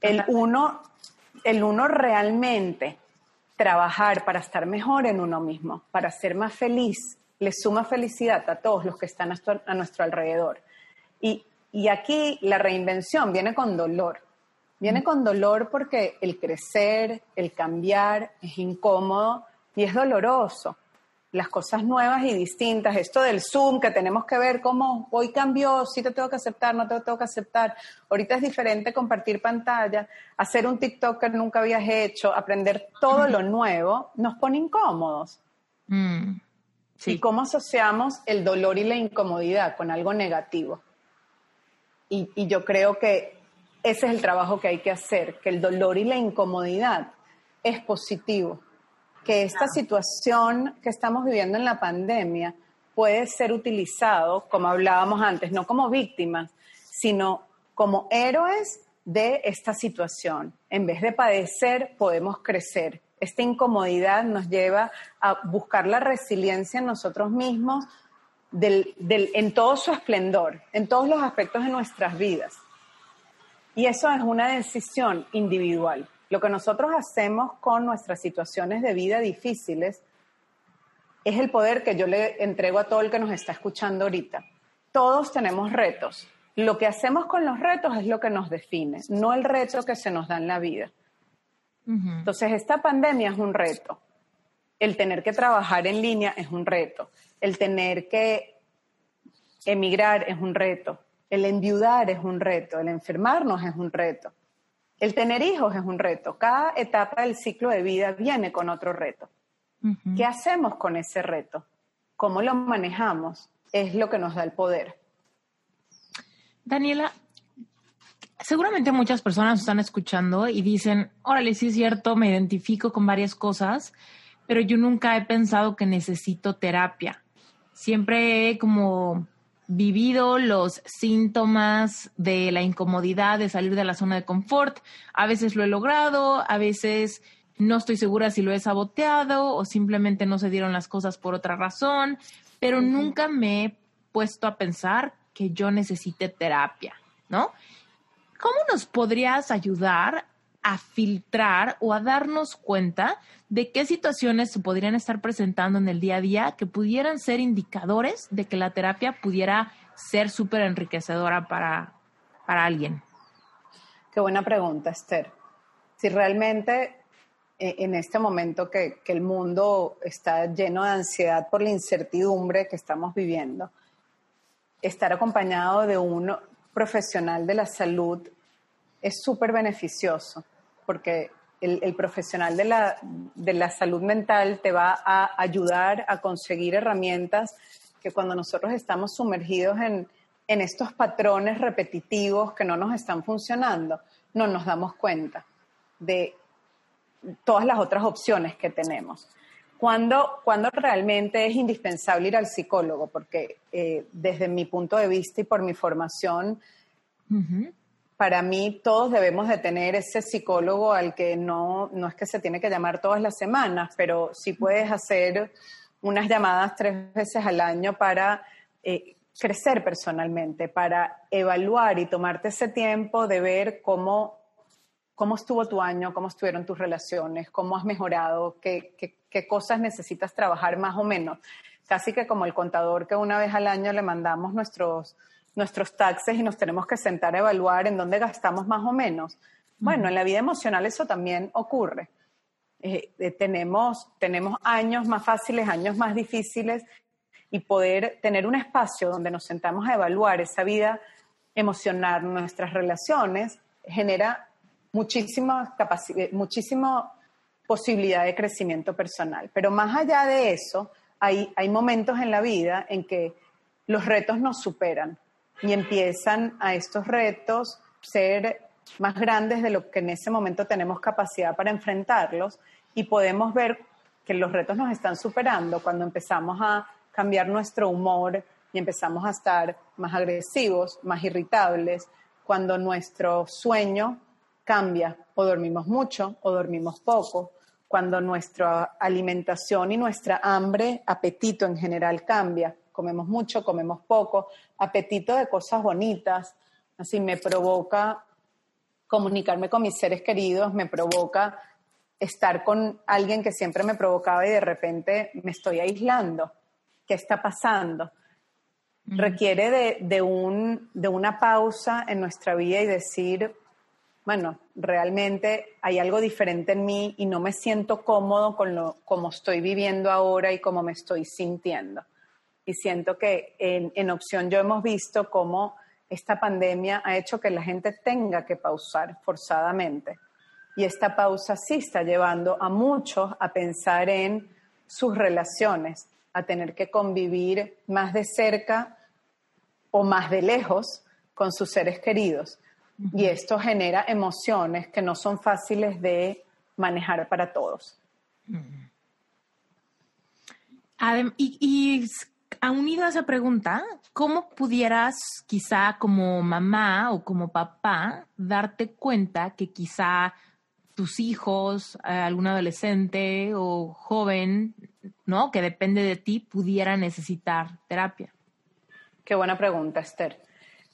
Speaker 1: El uno, el uno realmente trabajar para estar mejor en uno mismo, para ser más feliz, le suma felicidad a todos los que están a nuestro, alrededor. Y, y, aquí la reinvención viene con dolor. Viene con dolor porque el crecer, el cambiar es incómodo y es doloroso las cosas nuevas y distintas, esto del Zoom, que tenemos que ver cómo hoy cambió, si te tengo que aceptar, no te tengo que aceptar. Ahorita es diferente compartir pantalla, hacer un TikTok que nunca habías hecho, aprender todo lo nuevo, nos pone incómodos. Mm, ¿Y cómo asociamos el dolor y la incomodidad con algo negativo? Y, y yo creo que ese es el trabajo que hay que hacer, que el dolor y la incomodidad es positivo que esta situación que estamos viviendo en la pandemia puede ser utilizado, como hablábamos antes, no como víctimas, sino como héroes de esta situación. En vez de padecer, podemos crecer. Esta incomodidad nos lleva a buscar la resiliencia en nosotros mismos en todo su esplendor, en todos los aspectos de nuestras vidas. Y eso es una decisión individual. Lo que nosotros hacemos con nuestras situaciones de vida difíciles es el poder que yo le entrego a todo el que nos está escuchando ahorita. Todos tenemos retos. Lo que hacemos con los retos es lo que nos define, no el reto que se nos da en la vida. Entonces, esta pandemia es un reto. El tener que trabajar en línea es un reto. El tener que emigrar es un reto. El enviudar es un reto. El enfermarnos es un reto. El tener hijos es un reto. Cada etapa del ciclo de vida viene con otro reto. ¿Qué hacemos con ese reto? ¿Cómo lo manejamos? Es lo que nos da el poder.
Speaker 2: Daniela, seguramente muchas personas están escuchando y dicen, órale, sí es cierto, me identifico con varias cosas, pero yo nunca he pensado que necesito terapia. Siempre he como vivido los síntomas de la incomodidad de salir de la zona de confort. A veces lo he logrado, a veces no estoy segura si lo he saboteado o simplemente no se dieron las cosas por otra razón, pero nunca me he puesto a pensar que yo necesite terapia, ¿no? ¿Cómo nos podrías ayudar a filtrar o a darnos cuenta de qué situaciones se podrían estar presentando en el día a día que pudieran ser indicadores de que la terapia pudiera ser súper enriquecedora para, para alguien.
Speaker 1: Qué buena pregunta, Esther. Si realmente eh, en este momento que, que, el mundo está lleno de ansiedad por la incertidumbre que estamos viviendo, estar acompañado de un profesional de la salud es súper beneficioso porque el, profesional de la, de la salud mental te va a ayudar a conseguir herramientas que cuando nosotros estamos sumergidos en, en estos patrones repetitivos que no nos están funcionando, no nos damos cuenta de todas las otras opciones que tenemos. Cuando, cuando realmente es indispensable ir al psicólogo, porque eh, desde mi punto de vista y por mi formación, para mí todos debemos de tener ese psicólogo al que no, no es que se tiene que llamar todas las semanas, pero sí puedes hacer unas llamadas tres veces al año para eh, crecer personalmente, para evaluar y tomarte ese tiempo de ver cómo, cómo estuvo tu año, cómo estuvieron tus relaciones, cómo has mejorado, qué, qué, qué cosas necesitas trabajar más o menos. Casi que como el contador que una vez al año le mandamos nuestros nuestros taxes y nos tenemos que sentar a evaluar en dónde gastamos más o menos. Bueno, en la vida emocional eso también ocurre. Eh, eh, tenemos, tenemos años más fáciles, años más difíciles y poder tener un espacio donde nos sentamos a evaluar esa vida emocional, nuestras relaciones, genera muchísima, capacidad, muchísima posibilidad de crecimiento personal. Pero más allá de eso, hay, hay momentos en la vida en que los retos nos superan y empiezan a estos retos ser más grandes de lo que en ese momento tenemos capacidad para enfrentarlos y podemos ver que los retos nos están superando cuando empezamos a cambiar nuestro humor y empezamos a estar más agresivos, más irritables, cuando nuestro sueño cambia, o dormimos mucho o dormimos poco, cuando nuestra alimentación y nuestra hambre, apetito en general cambia, comemos mucho, comemos poco, apetito de cosas bonitas, así me provoca comunicarme con mis seres queridos, me provoca estar con alguien que siempre me provocaba y de repente me estoy aislando. ¿Qué está pasando? Requiere de, un, de una pausa en nuestra vida y decir, bueno, realmente hay algo diferente en mí y no me siento cómodo con lo como estoy viviendo ahora y cómo me estoy sintiendo. Y siento que en, en opción yo hemos visto cómo esta pandemia ha hecho que la gente tenga que pausar forzadamente. Y esta pausa sí está llevando a muchos a pensar en sus relaciones, a tener que convivir más de cerca o más de lejos con sus seres queridos. Y esto genera emociones que no son fáciles de manejar para todos.
Speaker 2: y, y unido a esa pregunta, ¿cómo pudieras quizá como mamá o como papá darte cuenta que quizá tus hijos, eh, algún adolescente o joven, ¿no? Que depende de ti, pudiera necesitar terapia?
Speaker 1: Qué buena pregunta, Esther.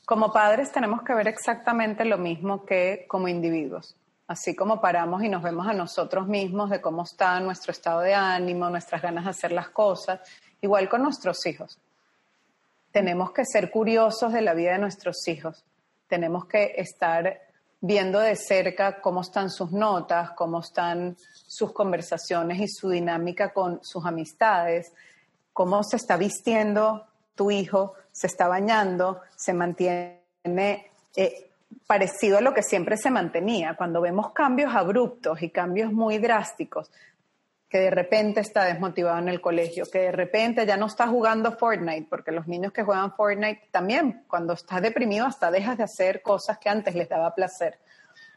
Speaker 1: Como padres tenemos que ver exactamente lo mismo que como individuos. Así como paramos y nos vemos a nosotros mismos de cómo está nuestro estado de ánimo, nuestras ganas de hacer las cosas, igual con nuestros hijos. Tenemos que ser curiosos de la vida de nuestros hijos. Tenemos que estar viendo de cerca cómo están sus notas, cómo están sus conversaciones y su dinámica con sus amistades, cómo se está vistiendo tu hijo, se está bañando, se mantiene eh, parecido a lo que siempre se mantenía. Cuando vemos cambios abruptos y cambios muy drásticos, que de repente está desmotivado en el colegio, que de repente ya no está jugando Fortnite, porque los niños que juegan Fortnite también, cuando estás deprimido, hasta dejas de hacer cosas que antes les daba placer,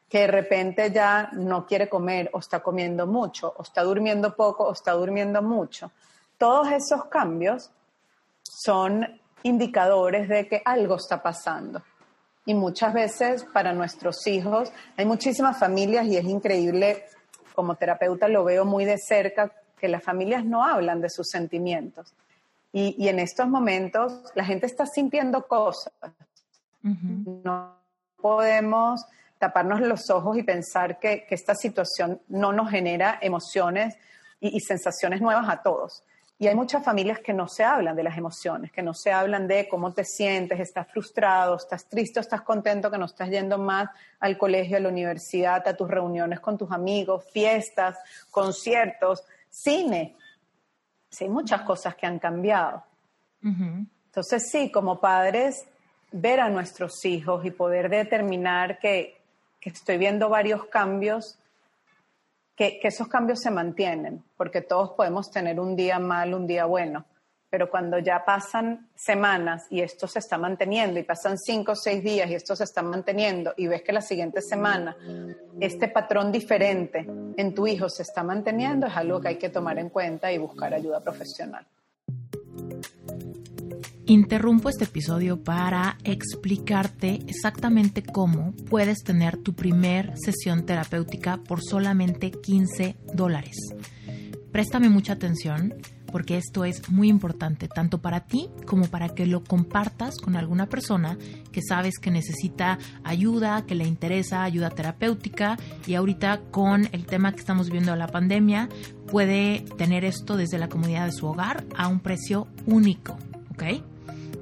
Speaker 1: que de repente ya no quiere comer o está comiendo mucho, o está durmiendo poco o está durmiendo mucho. Todos esos cambios son indicadores de que algo está pasando. Y muchas veces para nuestros hijos, hay muchísimas familias y es increíble como terapeuta lo veo muy de cerca, que las familias no hablan de sus sentimientos. Y, en estos momentos la gente está sintiendo cosas. No podemos taparnos los ojos y pensar que, esta situación no nos genera emociones y sensaciones nuevas a todos. Y hay muchas familias que no se hablan de las emociones, que no se hablan de cómo te sientes, estás frustrado, estás triste, estás contento, que no estás yendo más al colegio, a la universidad, a tus reuniones con tus amigos, fiestas, conciertos, cine. Sí, hay muchas cosas que han cambiado. Entonces, sí, como padres, ver a nuestros hijos y poder determinar que, que estoy viendo varios cambios que, esos cambios se mantienen, porque todos podemos tener un día mal, un día bueno, pero cuando ya pasan semanas y esto se está manteniendo y pasan cinco o seis días y esto se está manteniendo y ves que la siguiente semana este patrón diferente en tu hijo se está manteniendo, es algo que hay que tomar en cuenta y buscar ayuda profesional.
Speaker 2: Interrumpo este episodio para explicarte exactamente cómo puedes tener tu primer sesión terapéutica por solamente 15 dólares. Préstame mucha atención porque esto es muy importante tanto para ti como para que lo compartas con alguna persona que sabes que necesita ayuda, que le interesa ayuda terapéutica y ahorita con el tema que estamos viendo de la pandemia puede tener esto desde la comunidad de su hogar a un precio único, ¿ok?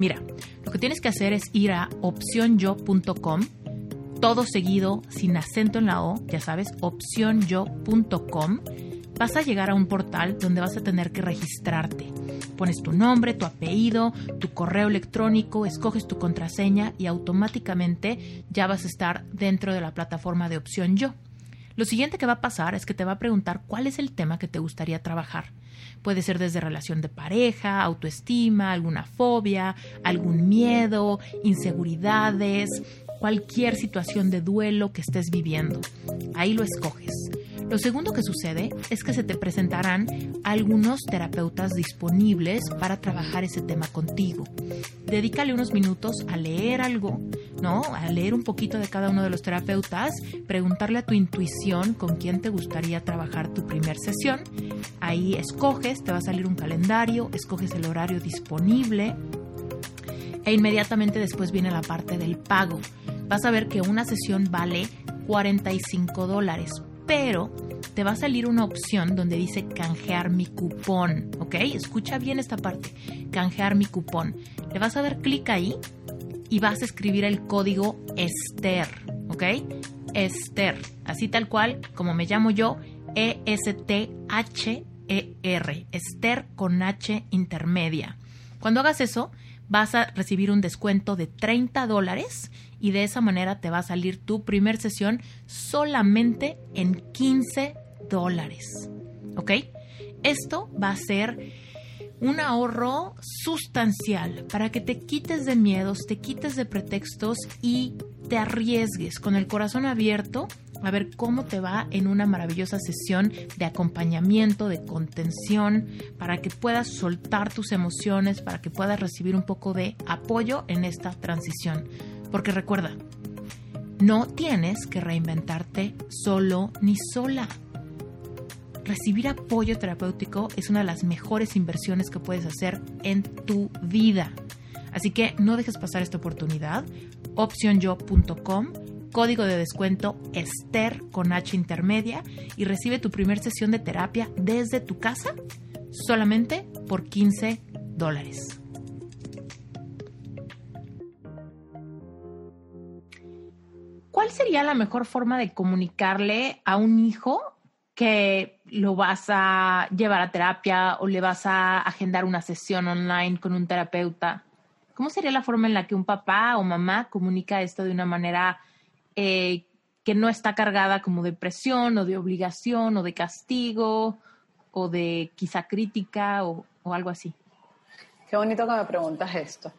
Speaker 2: Mira, lo que tienes que hacer es ir a opcionyo.com, todo seguido, sin acento en la O, ya sabes, opcionyo.com. Vas a llegar a un portal donde vas a tener que registrarte. Pones tu nombre, tu apellido, tu correo electrónico, escoges tu contraseña y automáticamente ya vas a estar dentro de la plataforma de Opción Yo. Lo siguiente que va a pasar es que te va a preguntar cuál es el tema que te gustaría trabajar. Puede ser desde relación de pareja, autoestima, alguna fobia, algún miedo, inseguridades, cualquier situación de duelo que estés viviendo. Ahí lo escoges. Lo segundo que sucede es que se te presentarán algunos terapeutas disponibles para trabajar ese tema contigo. Dedícale unos minutos a leer algo, ¿no? A leer un poquito de cada uno de los terapeutas, preguntarle a tu intuición con quién te gustaría trabajar tu primer sesión. Ahí escoges, te va a salir un calendario, escoges el horario disponible e inmediatamente después viene la parte del pago. Vas a ver que una sesión vale 45 dólares, pero te va a salir una opción donde dice canjear mi cupón, ¿ok? Escucha bien esta parte, canjear mi cupón. Le vas a dar clic ahí y vas a escribir el código Esther, ¿ok? Esther, así tal cual como me llamo yo, E-S-T-H-E-R, Esther con H intermedia. Cuando hagas eso, vas a recibir un descuento de 30 dólares y de esa manera te va a salir tu primer sesión solamente en 15 dólares. ¿Ok? Esto va a ser un ahorro sustancial para que te quites de miedos, te quites de pretextos y te arriesgues con el corazón abierto a ver cómo te va en una maravillosa sesión de acompañamiento, de contención, para que puedas soltar tus emociones, para que puedas recibir un poco de apoyo en esta transición. Porque recuerda, no tienes que reinventarte solo ni sola recibir apoyo terapéutico es una de las mejores inversiones que puedes hacer en tu vida. Así que no dejes pasar esta oportunidad. Opcionyo.com, código de descuento Esther con H intermedia y recibe tu primera sesión de terapia desde tu casa solamente por 15 dólares. ¿Cuál sería la mejor forma de comunicarle a un hijo que lo vas a llevar a terapia o le vas a agendar una sesión online con un terapeuta. ¿Cómo sería la forma en la que un papá o mamá comunica esto de una manera eh, que no está cargada como de presión o de obligación o de castigo o de quizá crítica o, o algo así?
Speaker 1: Qué bonito que me preguntas esto.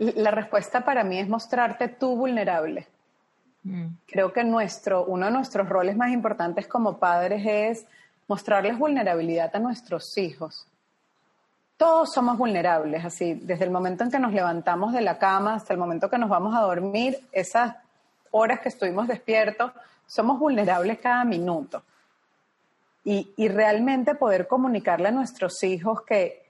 Speaker 1: La respuesta para mí es mostrarte tú vulnerable. Creo que nuestro, uno de nuestros roles más importantes como padres es mostrarles vulnerabilidad a nuestros hijos. Todos somos vulnerables, así, desde el momento en que nos levantamos de la cama hasta el momento que nos vamos a dormir, esas horas que estuvimos despiertos, somos vulnerables cada minuto. Y, y realmente poder comunicarle a nuestros hijos que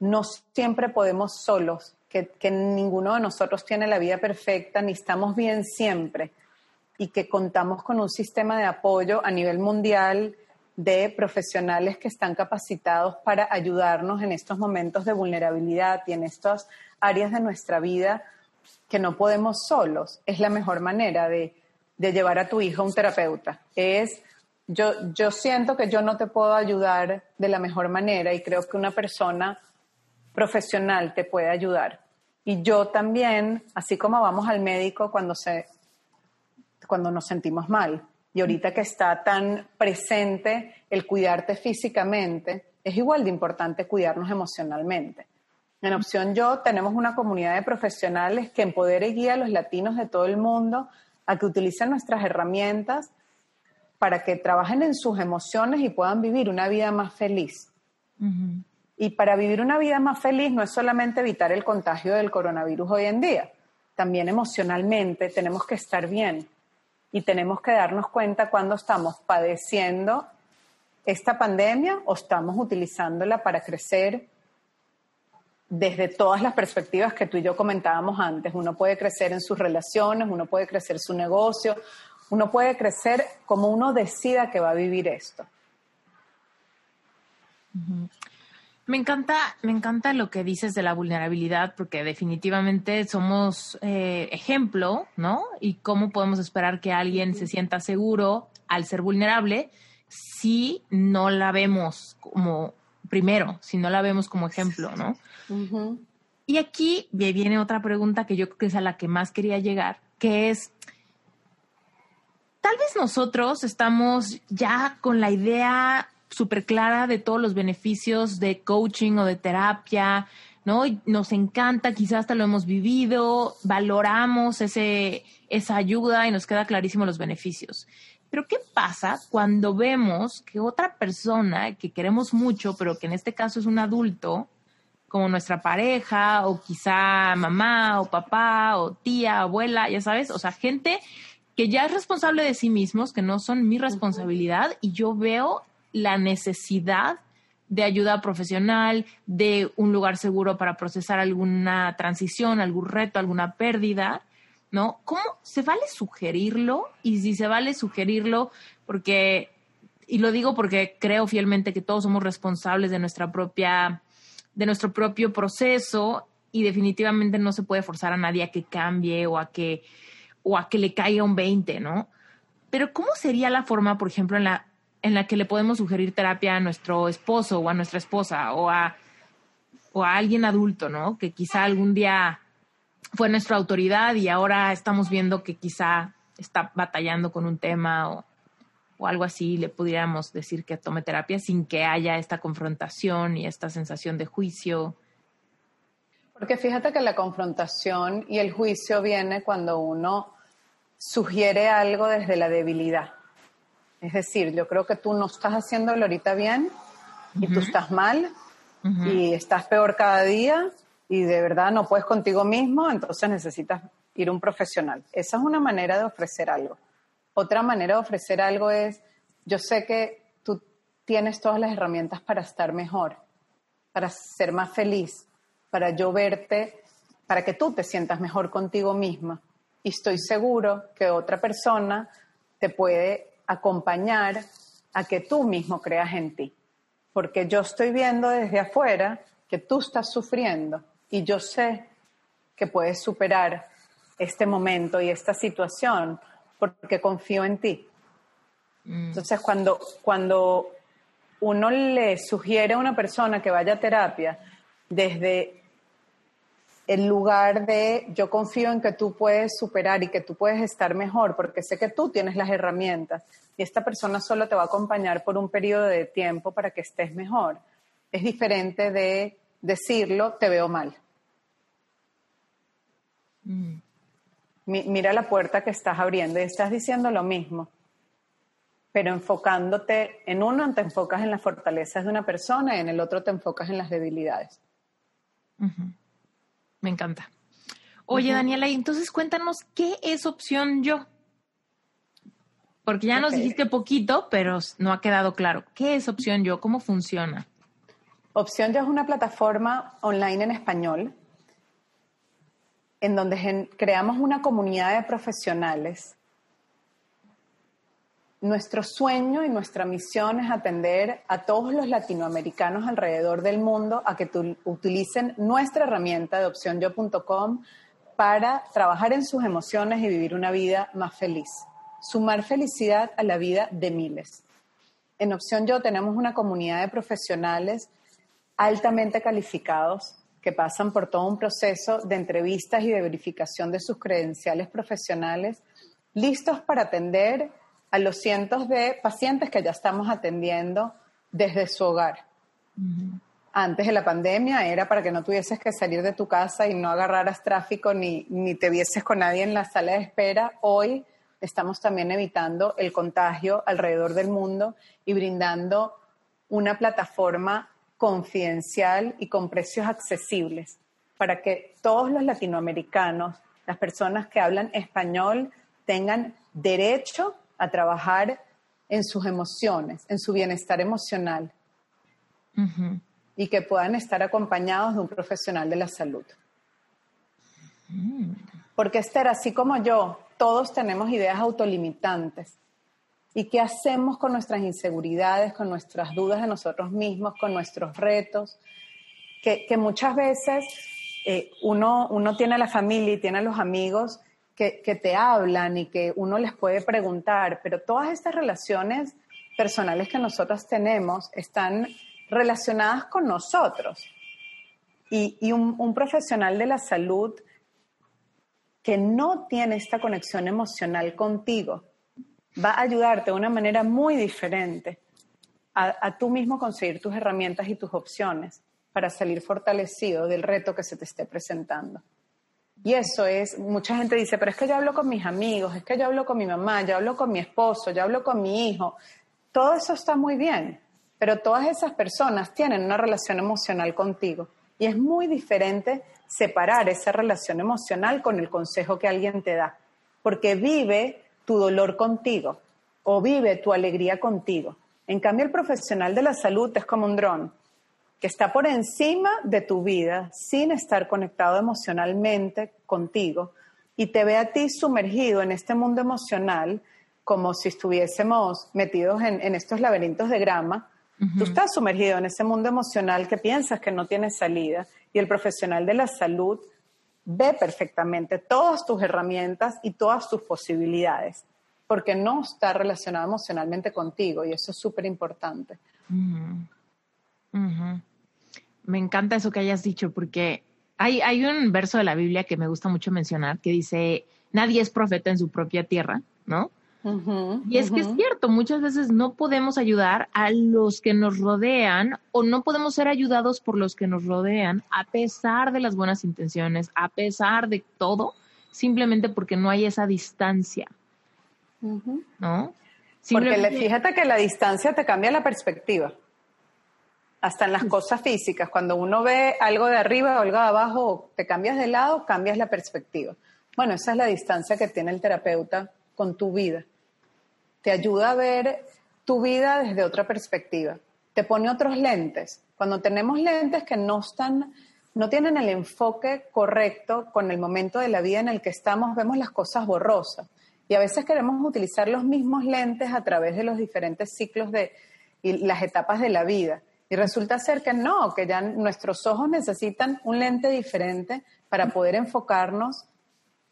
Speaker 1: no siempre podemos solos, que, que, ninguno de nosotros tiene la vida perfecta, ni estamos bien siempre, y que contamos con un sistema de apoyo a nivel mundial de profesionales que están capacitados para ayudarnos en estos momentos de vulnerabilidad y en estas áreas de nuestra vida que no podemos solos. Es la mejor manera de, llevar a tu hijo a un terapeuta. Es, yo, yo siento que yo no te puedo ayudar de la mejor manera y creo que una persona profesional te puede ayudar. Y yo también, así como vamos al médico cuando se cuando nos sentimos mal. Y ahorita que está tan presente el cuidarte físicamente, es igual de importante cuidarnos emocionalmente. En Opción Yo tenemos una comunidad de profesionales que empodera y guía a los latinos de todo el mundo a que utilicen nuestras herramientas para que trabajen en sus emociones y puedan vivir una vida más feliz. Y para vivir una vida más feliz no es solamente evitar el contagio del coronavirus hoy en día, también emocionalmente tenemos que estar bien y tenemos que darnos cuenta cuando estamos padeciendo esta pandemia o estamos utilizándola para crecer desde todas las perspectivas que tú y yo comentábamos antes. Uno puede crecer en sus relaciones, uno puede crecer su negocio, uno puede crecer como uno decida que va a vivir esto.
Speaker 2: Me encanta, me encanta lo que dices de la vulnerabilidad, porque definitivamente somos eh, ejemplo, ¿no? Y cómo podemos esperar que alguien se sienta seguro al ser vulnerable si no la vemos como primero, si no la vemos como ejemplo, ¿no? Y aquí viene otra pregunta que yo creo que es a la que más quería llegar, que es, tal vez nosotros estamos ya con la idea súper clara de todos los beneficios de coaching o de terapia, ¿no? nos encanta, quizás hasta lo hemos vivido, valoramos ese, esa ayuda y nos queda clarísimo los beneficios. Pero ¿qué pasa cuando vemos que otra persona que queremos mucho, pero que en este caso es un adulto, como nuestra pareja o quizá mamá o papá o tía, abuela, ya sabes, o sea, gente que ya es responsable de sí mismos, que no son mi responsabilidad y yo veo la necesidad de ayuda profesional, de un lugar seguro para procesar alguna transición, algún reto, alguna pérdida, ¿no? ¿Cómo se vale sugerirlo? Y si se vale sugerirlo, porque, y lo digo porque creo fielmente que todos somos responsables de nuestra propia, de nuestro propio proceso y definitivamente no se puede forzar a nadie a que cambie o a que, o a que le caiga un 20, ¿no? Pero ¿cómo sería la forma, por ejemplo, en la en la que le podemos sugerir terapia a nuestro esposo o a nuestra esposa o a, o a alguien adulto, ¿no? Que quizá algún día fue nuestra autoridad y ahora estamos viendo que quizá está batallando con un tema o, o algo así, le pudiéramos decir que tome terapia sin que haya esta confrontación y esta sensación de juicio.
Speaker 1: Porque fíjate que la confrontación y el juicio viene cuando uno sugiere algo desde la debilidad. Es decir, yo creo que tú no estás haciéndolo ahorita bien y tú estás mal y estás peor cada día y de verdad no puedes contigo mismo, entonces necesitas ir a un profesional. Esa es una manera de ofrecer algo. Otra manera de ofrecer algo es, yo sé que tú tienes todas las herramientas para estar mejor, para ser más feliz, para yo verte, para que tú te sientas mejor contigo misma. Y estoy seguro que otra persona te puede acompañar a que tú mismo creas en ti. Porque yo estoy viendo desde afuera que tú estás sufriendo y yo sé que puedes superar este momento y esta situación porque confío en ti. Mm. Entonces, cuando, cuando uno le sugiere a una persona que vaya a terapia desde el lugar de yo confío en que tú puedes superar y que tú puedes estar mejor porque sé que tú tienes las herramientas y esta persona solo te va a acompañar por un periodo de tiempo para que estés mejor. Es diferente de decirlo, te veo mal. Mm. mira la puerta que estás abriendo y estás diciendo lo mismo, pero enfocándote en uno te enfocas en las fortalezas de una persona y en el otro te enfocas en las debilidades.
Speaker 2: Me encanta. Oye, Daniela, y entonces cuéntanos, ¿qué es opción yo? Porque ya nos dijiste poquito, pero no ha quedado claro. ¿Qué es opción yo? ¿Cómo funciona?
Speaker 1: Opción yo es una plataforma online en español en donde creamos una comunidad de profesionales nuestro sueño y nuestra misión es atender a todos los latinoamericanos alrededor del mundo a que utilicen nuestra herramienta de opcionyo.com para trabajar en sus emociones y vivir una vida más feliz. Sumar felicidad a la vida de miles. En Opción Yo tenemos una comunidad de profesionales altamente calificados que pasan por todo un proceso de entrevistas y de verificación de sus credenciales profesionales, listos para atender a los cientos de pacientes que ya estamos atendiendo desde su hogar. Antes de la pandemia era para que no tuvieses que salir de tu casa y no agarraras tráfico ni, ni te vieses con nadie en la sala de espera. Hoy estamos también evitando el contagio alrededor del mundo y brindando una plataforma confidencial y con precios accesibles para que todos los latinoamericanos, las personas que hablan español, tengan derecho a trabajar en sus emociones, en su bienestar emocional y que puedan estar acompañados de un profesional de la salud. Porque Esther, así como yo, todos tenemos ideas autolimitantes. ¿Y qué hacemos con nuestras inseguridades, con nuestras dudas de nosotros mismos, con nuestros retos? Que, muchas veces eh, uno, uno tiene a la familia y tiene a los amigos que, te hablan y que uno les puede preguntar, pero todas estas relaciones personales que nosotros tenemos están relacionadas con nosotros. Y, un, un, profesional de la salud que no tiene esta conexión emocional contigo va a ayudarte de una manera muy diferente a, a tú mismo conseguir tus herramientas y tus opciones para salir fortalecido del reto que se te esté presentando. Y eso es, mucha gente dice, pero es que yo hablo con mis amigos, es que yo hablo con mi mamá, yo hablo con mi esposo, yo hablo con mi hijo. Todo eso está muy bien, pero todas esas personas tienen una relación emocional contigo Y es muy diferente separar esa relación emocional con el consejo que alguien te da, porque vive tu dolor contigo o vive tu alegría contigo. En cambio, el profesional de la salud es como un dron que está por encima de tu vida sin estar conectado emocionalmente contigo y te ve a ti sumergido en este mundo emocional como si estuviésemos metidos en, estos laberintos de grama. Tú estás sumergido en ese mundo emocional que piensas que no tiene salida y el profesional de la salud ve perfectamente todas tus herramientas y todas tus posibilidades, porque no está relacionado emocionalmente contigo y eso es súper importante.
Speaker 2: Me encanta eso que hayas dicho, porque hay, hay un verso de la Biblia que me gusta mucho mencionar que dice, nadie es profeta en su propia tierra, ¿no? y es que es cierto, muchas veces no podemos ayudar a los que nos rodean o no podemos ser ayudados por los que nos rodean a pesar de las buenas intenciones, a pesar de todo, simplemente porque no hay esa distancia. ¿No?
Speaker 1: Porque fíjate que la distancia te cambia la perspectiva hasta en las cosas físicas. Cuando uno ve algo de arriba o algo de abajo, te cambias de lado, cambias la perspectiva. Bueno, esa es la distancia que tiene el terapeuta con tu vida. Te ayuda a ver tu vida desde otra perspectiva. Te pone otros lentes. Cuando tenemos lentes que no están, no tienen el enfoque correcto con el momento de la vida en el que estamos, vemos las cosas borrosas. Y a veces queremos utilizar los mismos lentes a través de los diferentes ciclos de y las etapas de la vida. Y resulta ser que no, que ya nuestros ojos necesitan un lente diferente para poder enfocarnos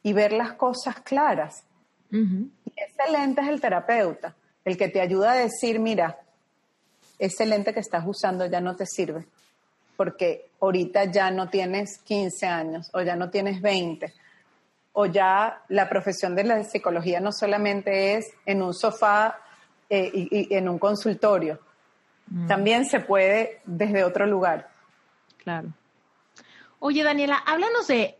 Speaker 1: y ver las cosas claras. Y ese lente es el terapeuta, el que te ayuda a decir, mira, ese lente que estás usando ya no te sirve, porque ahorita ya no tienes 15 años o ya no tienes 20, o ya la profesión de la psicología no solamente es en un sofá eh, y en un consultorio, Mm. También se puede desde otro lugar.
Speaker 2: Claro. Oye, Daniela, háblanos de,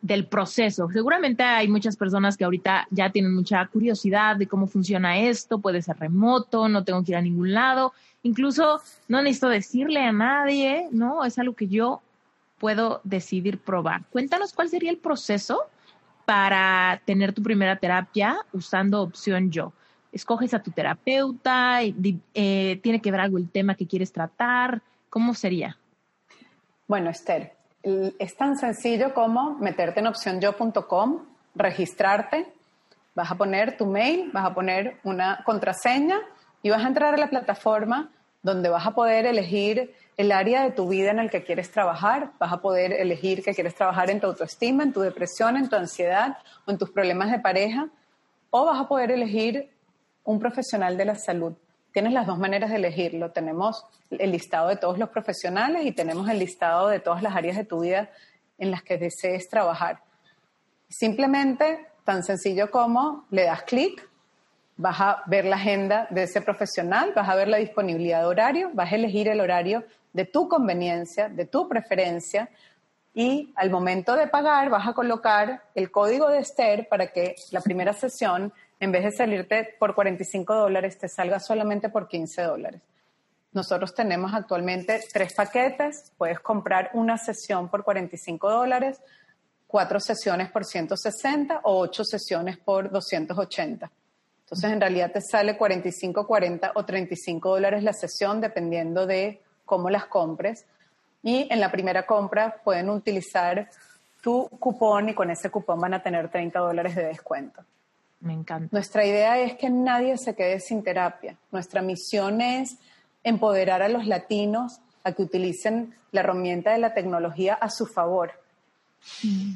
Speaker 2: del proceso. Seguramente hay muchas personas que ahorita ya tienen mucha curiosidad de cómo funciona esto. Puede ser remoto, no tengo que ir a ningún lado. Incluso no necesito decirle a nadie, ¿no? Es algo que yo puedo decidir probar. Cuéntanos cuál sería el proceso para tener tu primera terapia usando opción yo escoges a tu terapeuta, eh, tiene que ver algo el tema que quieres tratar, ¿cómo sería?
Speaker 1: Bueno, Esther, es tan sencillo como meterte en opcionyo.com, registrarte, vas a poner tu mail, vas a poner una contraseña y vas a entrar a la plataforma donde vas a poder elegir el área de tu vida en el que quieres trabajar, vas a poder elegir que quieres trabajar en tu autoestima, en tu depresión, en tu ansiedad o en tus problemas de pareja, o vas a poder elegir un profesional de la salud. Tienes las dos maneras de elegirlo. Tenemos el listado de todos los profesionales y tenemos el listado de todas las áreas de tu vida en las que desees trabajar. Simplemente, tan sencillo como le das clic, vas a ver la agenda de ese profesional, vas a ver la disponibilidad de horario, vas a elegir el horario de tu conveniencia, de tu preferencia, y al momento de pagar vas a colocar el código de Esther para que la primera sesión en vez de salirte por 45 dólares, te salga solamente por 15 dólares. Nosotros tenemos actualmente tres paquetes. Puedes comprar una sesión por 45 dólares, cuatro sesiones por 160 o ocho sesiones por 280. Entonces, en realidad te sale 45, 40 o 35 dólares la sesión, dependiendo de cómo las compres. Y en la primera compra pueden utilizar tu cupón y con ese cupón van a tener 30 dólares de descuento.
Speaker 2: Me encanta.
Speaker 1: Nuestra idea es que nadie se quede sin terapia. Nuestra misión es empoderar a los latinos a que utilicen la herramienta de la tecnología a su favor.
Speaker 2: Mm.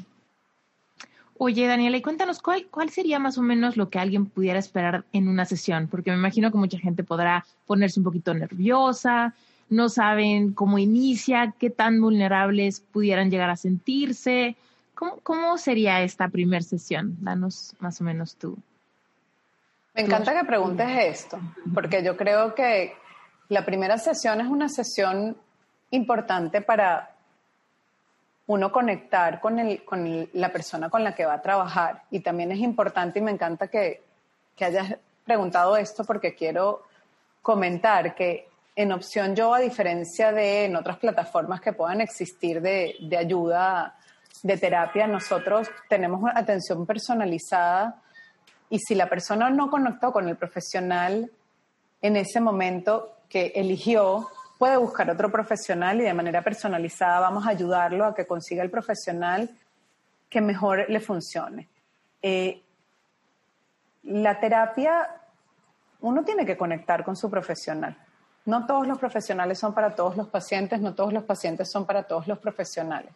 Speaker 2: Oye, Daniela, y cuéntanos cuál, cuál sería más o menos lo que alguien pudiera esperar en una sesión, porque me imagino que mucha gente podrá ponerse un poquito nerviosa, no saben cómo inicia, qué tan vulnerables pudieran llegar a sentirse. ¿Cómo, sería esta primera sesión? Danos más o menos tú.
Speaker 1: Me encanta que preguntes esto, porque yo creo que la primera sesión es una sesión importante para uno conectar con, el, con la persona con la que va a trabajar. Y también es importante y me encanta que, que hayas preguntado esto porque quiero comentar que en opción yo, a diferencia de en otras plataformas que puedan existir de, de ayuda de terapia, nosotros tenemos atención personalizada y si la persona no conectó con el profesional en ese momento que eligió, puede buscar otro profesional y de manera personalizada vamos a ayudarlo a que consiga el profesional que mejor le funcione. Eh, la terapia, uno tiene que conectar con su profesional. No todos los profesionales son para todos los pacientes, no todos los pacientes son para todos los profesionales.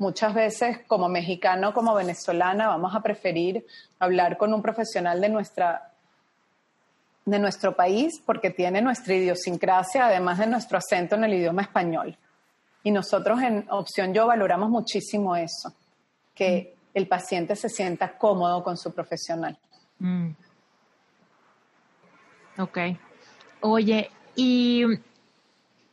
Speaker 1: Muchas veces, como mexicano, como venezolana, vamos a preferir hablar con un profesional de nuestra de nuestro país porque tiene nuestra idiosincrasia, además de nuestro acento en el idioma español. Y nosotros en Opción Yo valoramos muchísimo eso, que mm. el paciente se sienta cómodo con su profesional. Mm.
Speaker 2: Ok. Oye, y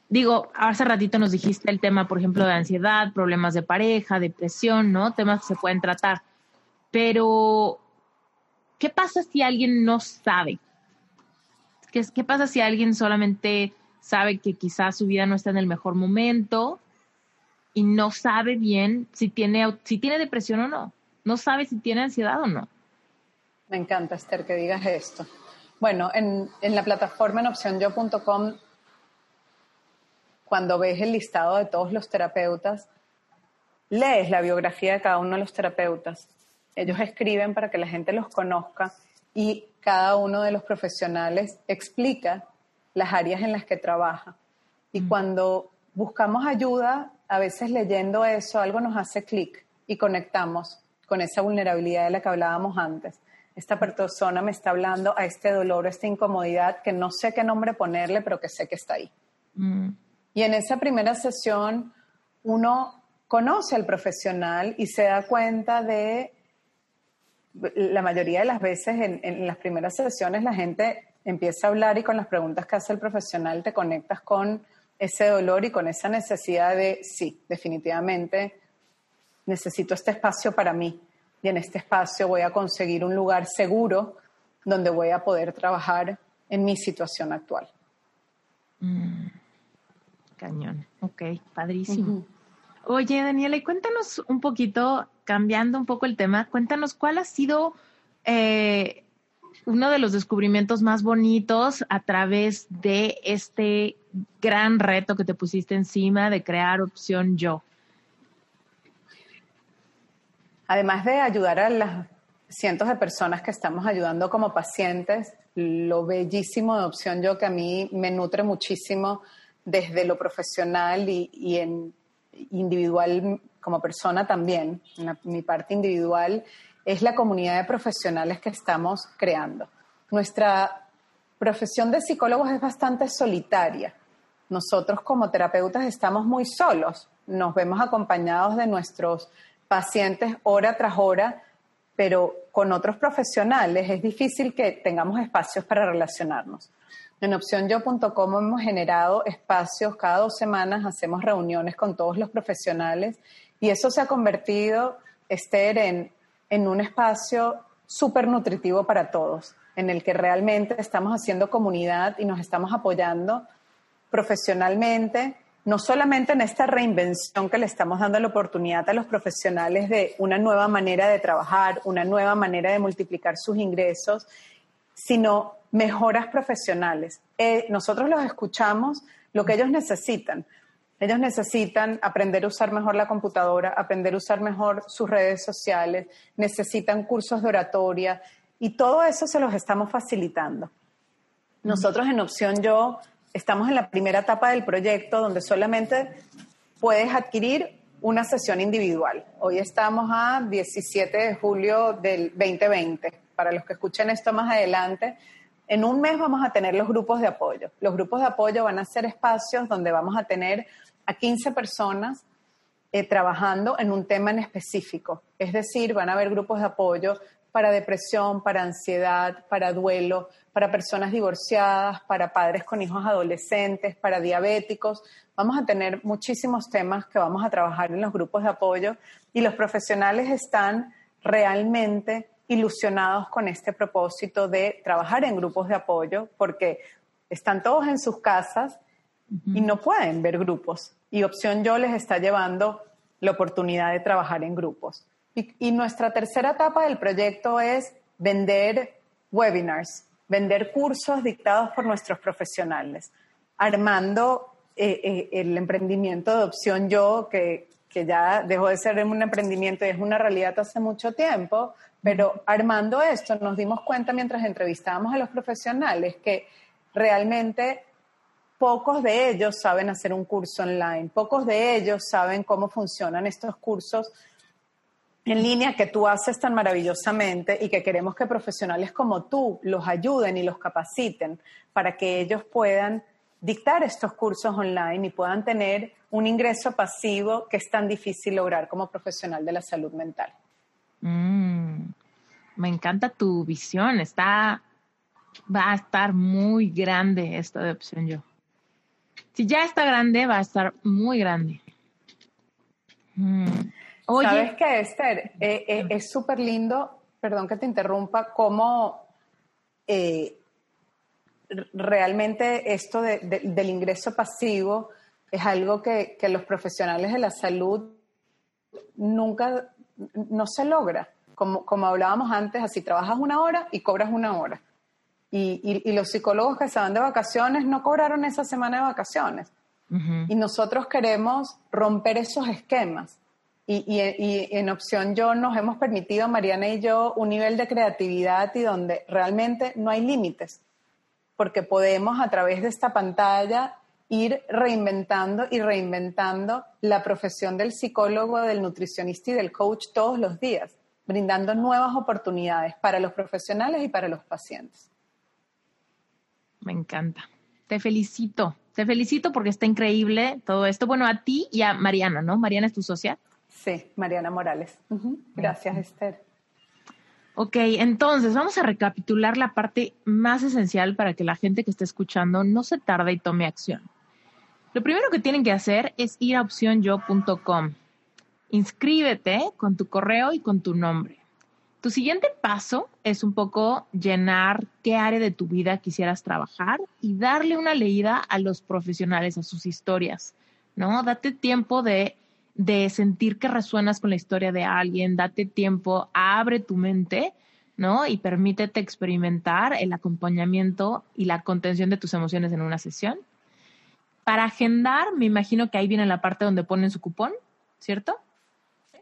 Speaker 2: digo, hace ratito nos dijiste el tema, por ejemplo, de ansiedad, problemas de pareja, depresión, ¿no? Temas que se pueden tratar. Pero, ¿qué pasa si alguien no sabe? ¿Qué, pasa si alguien solamente sabe que quizás su vida no está en el mejor momento y no sabe bien si tiene, si tiene depresión o no? No sabe si tiene ansiedad o no.
Speaker 1: Me encanta, Esther, que digas esto. Bueno, en, en la plataforma en opcionyo.com, cuando ves el listado de todos los terapeutas, lees la biografía de cada uno de los terapeutas. Ellos escriben para que la gente los conozca y cada uno de los profesionales explica las áreas en las que trabaja. Y mm. cuando buscamos ayuda, a veces leyendo eso, algo nos hace clic y conectamos con esa vulnerabilidad de la que hablábamos antes esta persona me está hablando a este dolor, a esta incomodidad que no sé qué nombre ponerle, pero que sé que está ahí. Mm. Y en esa primera sesión uno conoce al profesional y se da cuenta de, la mayoría de las veces en, en las primeras sesiones la gente empieza a hablar y con las preguntas que hace el profesional te conectas con ese dolor y con esa necesidad de, sí, definitivamente necesito este espacio para mí y en este espacio voy a conseguir un lugar seguro donde voy a poder trabajar en mi situación actual.
Speaker 2: Mm, cañón, ok, padrísimo. Oye, Daniela, y cuéntanos un poquito, cambiando un poco el tema, cuéntanos cuál ha sido eh, uno de los descubrimientos más bonitos a través de este gran reto que te pusiste encima de crear opción yo.
Speaker 1: Además de ayudar a las cientos de personas que estamos ayudando como pacientes, lo bellísimo de Opción Yo que a mí me nutre muchísimo desde lo profesional y, en individual como persona también, en mi parte individual, es la comunidad de profesionales que estamos creando. Nuestra profesión de psicólogos es bastante solitaria. Nosotros como terapeutas estamos muy solos, nos vemos acompañados de nuestros pacientes hora tras hora, pero con otros profesionales es difícil que tengamos espacios para relacionarnos. En opcionyo.com hemos generado espacios, cada dos semanas hacemos reuniones con todos los profesionales y eso se ha convertido, Esther, en, en un espacio súper nutritivo para todos, en el que realmente estamos haciendo comunidad y nos estamos apoyando profesionalmente, no solamente en esta reinvención que le estamos dando la oportunidad a los profesionales de una nueva manera de trabajar, una nueva manera de multiplicar sus ingresos, sino mejoras profesionales. Eh, nosotros los escuchamos lo que ellos necesitan. Ellos necesitan aprender a usar mejor la computadora, aprender a usar mejor sus redes sociales, necesitan cursos de oratoria y todo eso se los estamos facilitando. Nosotros en Opción Yo estamos en la primera etapa del proyecto donde solamente puedes adquirir una sesión individual. Hoy estamos a 17 de julio del 2020. Para los que escuchen esto más adelante, en un mes vamos a tener los grupos de apoyo. Los grupos de apoyo van a ser espacios donde vamos a tener a 15 personas eh, trabajando en un tema en específico. Es decir, van a haber grupos de apoyo para depresión, para ansiedad, para duelo, para personas divorciadas, para padres con hijos adolescentes, para diabéticos. Vamos a tener muchísimos temas que vamos a trabajar en los grupos de apoyo y los profesionales están realmente ilusionados con este propósito de trabajar en grupos de apoyo porque están todos en sus casas y no pueden ver grupos. Y Opción Yo les está llevando la oportunidad de trabajar en grupos. Y, nuestra tercera etapa del proyecto es vender webinars, vender cursos dictados por nuestros profesionales, armando eh, eh, el emprendimiento de Opción Yo, que, que ya dejó de ser un emprendimiento y es una realidad hace mucho tiempo, pero armando esto nos dimos cuenta mientras entrevistábamos a los profesionales que realmente pocos de ellos saben hacer un curso online, pocos de ellos saben cómo funcionan estos cursos en línea que tú haces tan maravillosamente y que queremos que profesionales como tú los ayuden y los capaciten para que ellos puedan dictar estos cursos online y puedan tener un ingreso pasivo que es tan difícil lograr como profesional de la salud mental.
Speaker 2: Mm, me encanta tu visión, está, va a estar muy grande esta de opción yo. Si ya está grande, va a estar muy grande.
Speaker 1: Mm. ¿Sabes qué, Esther? Eh, eh, es súper lindo, perdón que te interrumpa, cómo eh, realmente esto del ingreso pasivo es algo que, los profesionales de la salud nunca, no se logra. Como, como hablábamos antes, así trabajas una hora y cobras una hora. Y, y, los psicólogos que se van de vacaciones no cobraron esa semana de vacaciones. Y nosotros queremos romper esos esquemas y, en opción yo nos hemos permitido, Mariana y yo, un nivel de creatividad y donde realmente no hay límites, porque podemos a través de esta pantalla ir reinventando y reinventando la profesión del psicólogo, del nutricionista y del coach todos los días, brindando nuevas oportunidades para los profesionales y para los pacientes.
Speaker 2: Me encanta. Te felicito. Te felicito porque está increíble todo esto. Bueno, a ti y a Mariana, ¿no? Mariana es tu socia.
Speaker 1: Sí, Mariana Morales. Gracias, Esther.
Speaker 2: Ok, entonces vamos a recapitular la parte más esencial para que la gente que esté escuchando no se tarde y tome acción. Lo primero que tienen que hacer es ir a opcionyo.com. Inscríbete con tu correo y con tu nombre. Tu siguiente paso es un poco llenar qué área de tu vida quisieras trabajar y darle una leída a los profesionales, a sus historias, ¿no? Date tiempo de de sentir que resuenas con la historia de alguien, date tiempo, abre tu mente, ¿no? Y permítete experimentar el acompañamiento y la contención de tus emociones en una sesión. Para agendar, me imagino que ahí viene la parte donde ponen su cupón, ¿cierto?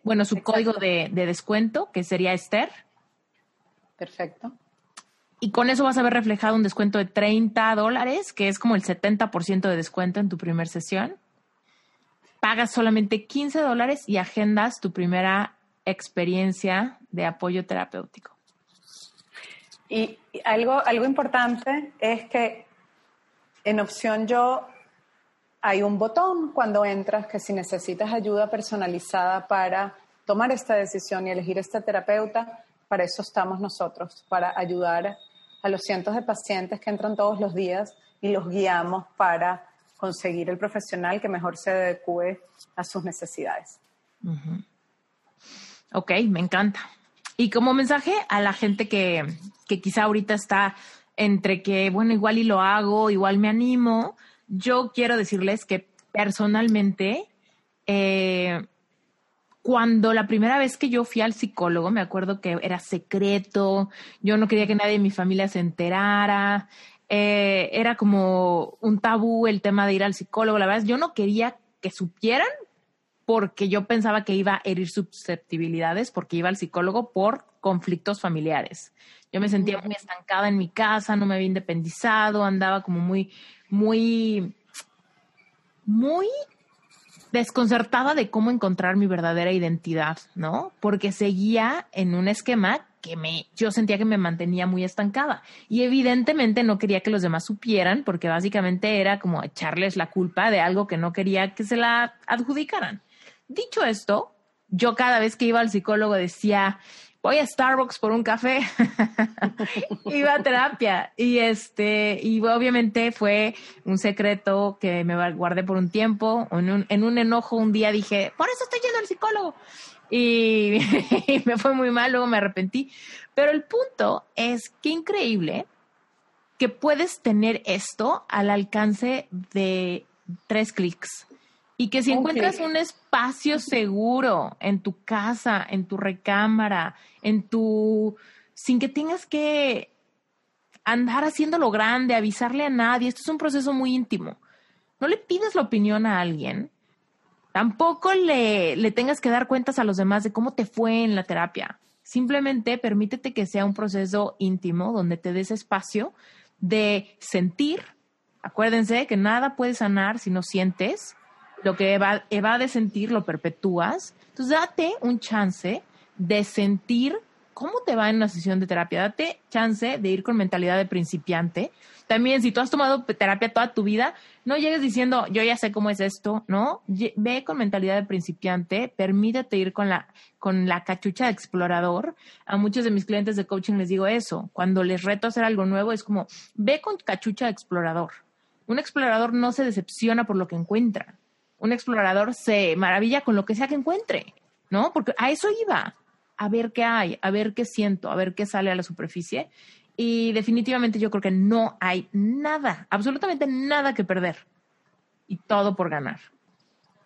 Speaker 2: Bueno, su código de, de, descuento, que sería Esther.
Speaker 1: Perfecto.
Speaker 2: Y con eso vas a ver reflejado un descuento de 30 dólares, que es como el 70% de descuento en tu primera sesión pagas solamente 15 dólares y agendas tu primera experiencia de apoyo terapéutico.
Speaker 1: Y algo, algo importante es que en opción yo hay un botón cuando entras que si necesitas ayuda personalizada para tomar esta decisión y elegir este terapeuta, para eso estamos nosotros, para ayudar a los cientos de pacientes que entran todos los días y los guiamos para conseguir el profesional que mejor se adecue a sus necesidades.
Speaker 2: Ok, me encanta. Y como mensaje a la gente que, que quizá ahorita está entre que, bueno, igual y lo hago, igual me animo, yo quiero decirles que personalmente, eh, cuando la primera vez que yo fui al psicólogo, me acuerdo que era secreto, yo no quería que nadie de mi familia se enterara, eh, era como un tabú el tema de ir al psicólogo. La verdad, yo no quería que supieran porque yo pensaba que iba a herir susceptibilidades porque iba al psicólogo por conflictos familiares. Yo me sentía muy estancada en mi casa, no me había independizado, andaba como muy, muy, muy desconcertada de cómo encontrar mi verdadera identidad, ¿no? Porque seguía en un esquema que me, yo sentía que me mantenía muy estancada. Y evidentemente no quería que los demás supieran, porque básicamente era como echarles la culpa de algo que no quería que se la adjudicaran. Dicho esto, yo cada vez que iba al psicólogo decía, voy a Starbucks por un café, [laughs] iba a terapia y este, y obviamente fue un secreto que me guardé por un tiempo, en un, en un enojo un día dije, por eso estoy yendo al psicólogo [laughs] y, me fue muy mal, luego me arrepentí. Pero el punto es que increíble que puedes tener esto al alcance de tres clics. Y que si encuentras un espacio seguro en tu casa, en tu recámara, en tu... sin que tengas que andar haciéndolo grande, avisarle a nadie, esto es un proceso muy íntimo. No le pides la opinión a alguien, tampoco le, le tengas que dar cuentas a los demás de cómo te fue en la terapia. Simplemente permítete que sea un proceso íntimo donde te des espacio de sentir. Acuérdense que nada puede sanar si no sientes lo que eva, de sentir lo perpetúas. Entonces, date un chance de sentir cómo te va en una sesión de terapia. Date chance de ir con mentalidad de principiante. También, si tú has tomado terapia toda tu vida, no llegues diciendo, yo ya sé cómo es esto, ¿no? Ve con mentalidad de principiante, permítete ir con la, con la cachucha de explorador. A muchos de mis clientes de coaching les digo eso. Cuando les reto a hacer algo nuevo, es como, ve con cachucha de explorador. Un explorador no se decepciona por lo que encuentra un explorador se maravilla con lo que sea que encuentre, ¿no? Porque a eso iba, a ver qué hay, a ver qué siento, a ver qué sale a la superficie. Y definitivamente yo creo que no hay nada, absolutamente nada que perder. Y todo por ganar.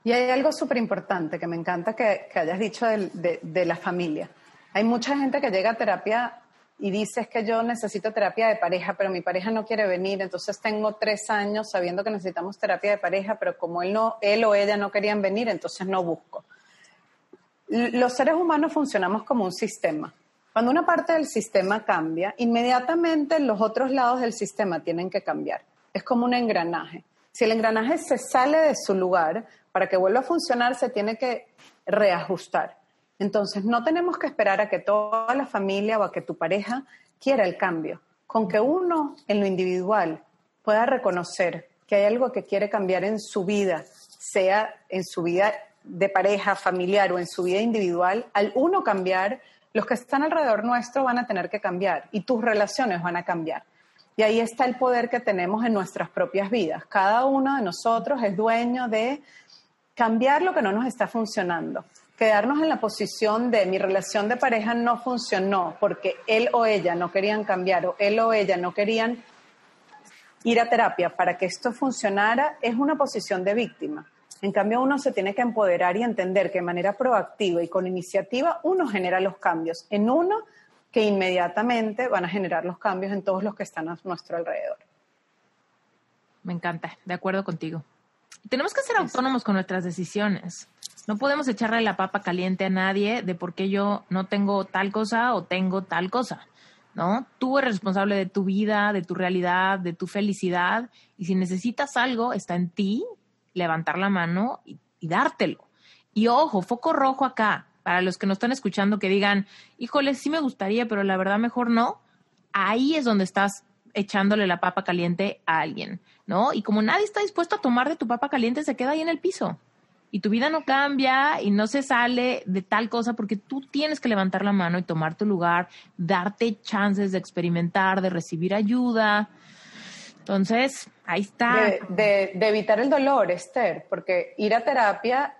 Speaker 1: Y hay algo súper importante que me encanta que, hayas dicho de, de la familia. Hay mucha gente que llega a terapia y dices que yo necesito terapia de pareja, pero mi pareja no quiere venir, entonces tengo tres años sabiendo que necesitamos terapia de pareja, pero como él, no, él o ella no querían venir, entonces no busco. Los seres humanos funcionamos como un sistema. Cuando una parte del sistema cambia, inmediatamente los otros lados del sistema tienen que cambiar. Es como un engranaje. Si el engranaje se sale de su lugar, para que vuelva a funcionar se tiene que reajustar. Entonces, no tenemos que esperar a que toda la familia o a que tu pareja quiera el cambio. Con que uno, en lo individual, pueda reconocer que hay algo que quiere cambiar en su vida, sea en su vida de pareja, familiar o en su vida individual, al uno cambiar, los que están alrededor nuestro van a tener que cambiar y tus relaciones van a cambiar. Y ahí está el poder que tenemos en nuestras propias vidas. Cada uno de nosotros es dueño de cambiar lo que no nos está funcionando quedarnos en la posición de mi relación de pareja no funcionó porque él o ella no querían cambiar o él o ella no querían ir a terapia para que esto funcionara es una posición de víctima. En cambio, uno se tiene que empoderar y entender que de manera proactiva y con iniciativa uno genera los cambios en uno que inmediatamente van a generar los cambios en todos los que están a nuestro alrededor.
Speaker 2: Me encanta, de acuerdo contigo. Tenemos que ser autónomos con nuestras decisiones. No podemos echarle la papa caliente a nadie de por qué yo no tengo tal cosa o tengo tal cosa, ¿no? Tú eres responsable de tu vida, de tu realidad, de tu felicidad y si necesitas algo, está en ti levantar la mano y, dártelo. Y ojo, foco rojo acá, para los que nos están escuchando que digan, híjole, sí me gustaría, pero la verdad mejor no. Ahí es donde estás echándole la papa caliente a alguien, ¿no? Y como nadie está dispuesto a tomar de tu papa caliente, se queda ahí en el piso y tu vida no cambia y no se sale de tal cosa porque tú tienes que levantar la mano y tomar tu lugar, darte chances de experimentar, de recibir ayuda. Entonces, ahí está.
Speaker 1: De, evitar el dolor, Esther, porque ir a terapia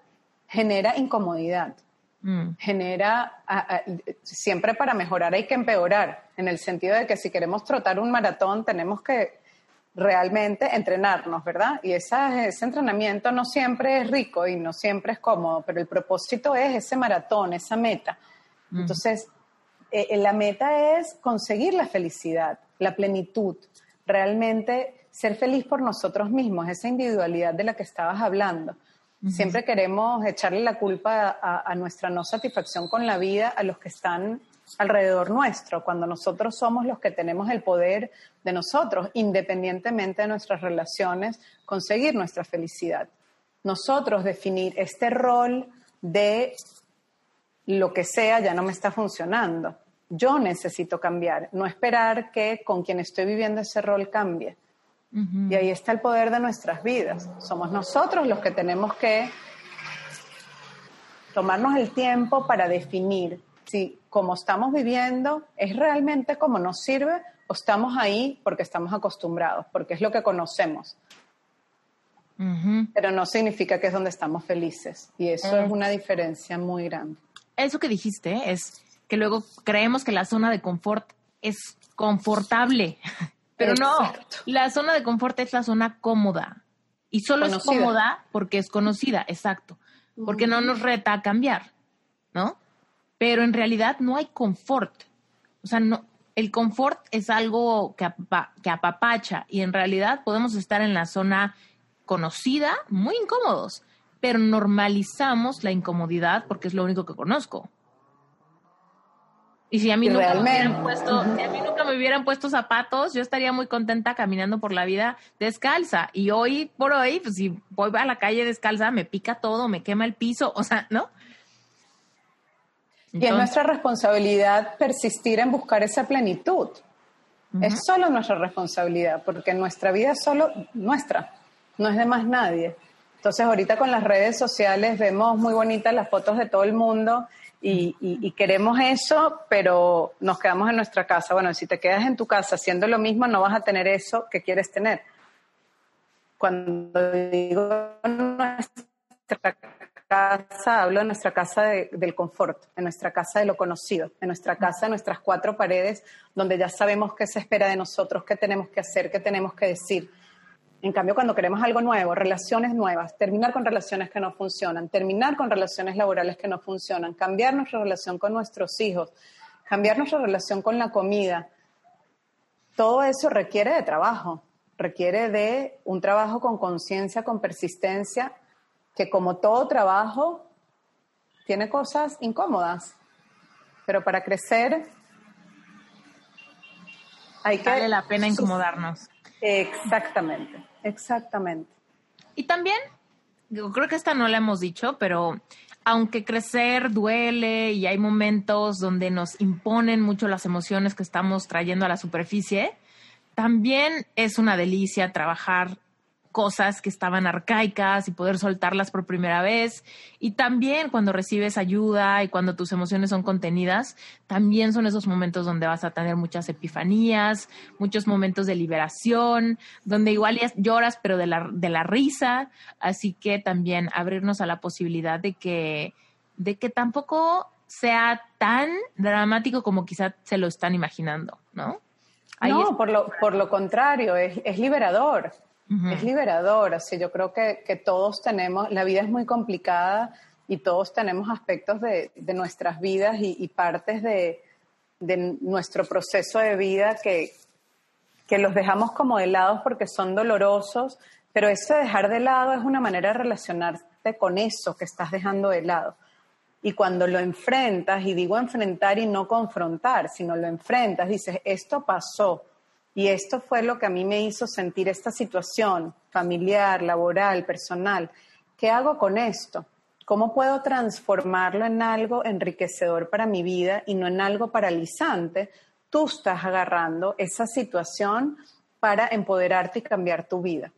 Speaker 1: genera incomodidad. Mm. Genera, siempre para mejorar hay que empeorar, en el sentido de que si queremos trotar un maratón tenemos que realmente entrenarnos, ¿verdad? Y ese entrenamiento no siempre es rico y no siempre es cómodo, pero el propósito es ese maratón, esa meta. Mm. Entonces, eh, eh, la meta es conseguir la felicidad, la plenitud, realmente ser feliz por nosotros mismos, esa individualidad de la que estabas hablando. Siempre queremos echarle la culpa a, nuestra no satisfacción con la vida a los que están alrededor nuestro, cuando nosotros somos los que tenemos el poder de nosotros, independientemente de nuestras relaciones, conseguir nuestra felicidad. Nosotros definir este rol de lo que sea ya no me está funcionando. Yo necesito cambiar, no esperar que con quien estoy viviendo ese rol cambie. Y ahí está el poder de nuestras vidas. Somos nosotros los que tenemos que tomarnos el tiempo para definir si como estamos viviendo es realmente como nos sirve o estamos ahí porque estamos acostumbrados, porque es lo que conocemos. Pero no significa que es donde estamos felices. Y eso es una diferencia muy grande.
Speaker 2: Eso que dijiste es que luego creemos que la zona de confort es confortable, [laughs] pero no, la zona de confort es la zona cómoda. Y solo es cómoda porque es conocida, exacto. Porque no nos reta a cambiar, ¿no? Pero en realidad no hay confort. O sea, no, el confort es algo que, que apapacha y en realidad podemos estar en la zona conocida muy incómodos, pero normalizamos la incomodidad porque es lo único que conozco. Y si a mí nunca me hubieran puesto, si a mí nunca me hubieran puesto zapatos, yo estaría muy contenta caminando por la vida descalza. Y hoy por hoy, pues si voy a la calle descalza, me pica todo, me quema el piso, o sea, ¿no?
Speaker 1: Y es nuestra responsabilidad persistir en buscar esa plenitud. Es solo nuestra responsabilidad, porque nuestra vida es solo nuestra, no es de más nadie. Entonces ahorita con las redes sociales vemos muy bonitas las fotos de todo el mundo y, queremos eso, pero nos quedamos en nuestra casa. Bueno, si te quedas en tu casa haciendo lo mismo, no vas a tener eso que quieres tener. Cuando digo nuestra casa, hablo de nuestra casa del confort, en nuestra casa de lo conocido, en nuestra casa de nuestras cuatro paredes, donde ya sabemos qué se espera de nosotros, qué tenemos que hacer, qué tenemos que decir. En cambio, cuando queremos algo nuevo, relaciones nuevas, terminar con relaciones que no funcionan, terminar con relaciones laborales que no funcionan, cambiar nuestra relación con nuestros hijos, cambiar nuestra relación con la comida, todo eso requiere de trabajo, requiere de un trabajo con conciencia, con persistencia, que como todo trabajo tiene cosas incómodas, pero para crecer
Speaker 2: hay que... Vale la pena incomodarnos.
Speaker 1: Exactamente. Exactamente.
Speaker 2: Y también, yo creo que esta no la hemos dicho, pero aunque crecer duele y hay momentos donde nos imponen mucho las emociones que estamos trayendo a la superficie, también es una delicia trabajar cosas que estaban arcaicas y poder soltarlas por primera vez. Y también cuando recibes ayuda y cuando tus emociones son contenidas, también son esos momentos donde vas a tener muchas epifanías, muchos momentos de liberación, donde igual lloras pero de la, de la risa. Así que también abrirnos a la posibilidad de que, de que tampoco sea tan dramático como quizá se lo están imaginando, ¿no?
Speaker 1: no, por lo, por lo contrario, es, es liberador. Es liberador, así yo creo que, que, todos tenemos, la vida es muy complicada y todos tenemos aspectos de, de nuestras vidas y, partes de, de, nuestro proceso de vida que, que los dejamos como de lado porque son dolorosos, pero ese dejar de lado es una manera de relacionarte con eso que estás dejando de lado. Y cuando lo enfrentas, y digo enfrentar y no confrontar, sino lo enfrentas, dices, esto pasó, y esto fue lo que a mí me hizo sentir esta situación familiar, laboral, personal. ¿Qué hago con esto? ¿Cómo puedo transformarlo en algo enriquecedor para mi vida y no en algo paralizante? Tú estás agarrando esa situación para empoderarte y cambiar tu vida.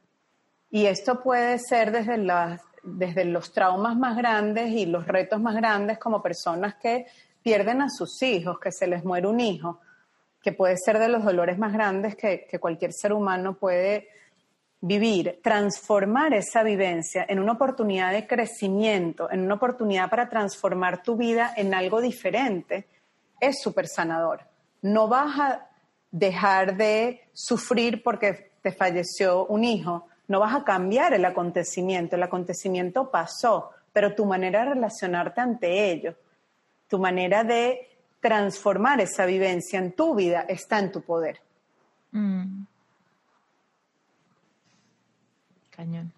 Speaker 1: Y esto puede ser desde, los traumas más grandes y los retos más grandes como personas que pierden a sus hijos, que se les muere un hijo, que puede ser de los dolores más grandes que, cualquier ser humano puede vivir, transformar esa vivencia en una oportunidad de crecimiento, en una oportunidad para transformar tu vida en algo diferente, es súper sanador. No vas a dejar de sufrir porque te falleció un hijo, no vas a cambiar el acontecimiento, el acontecimiento pasó, pero tu manera de relacionarte ante ello, tu manera de transformar esa vivencia en tu vida está en tu poder. Mm.
Speaker 2: Cañón.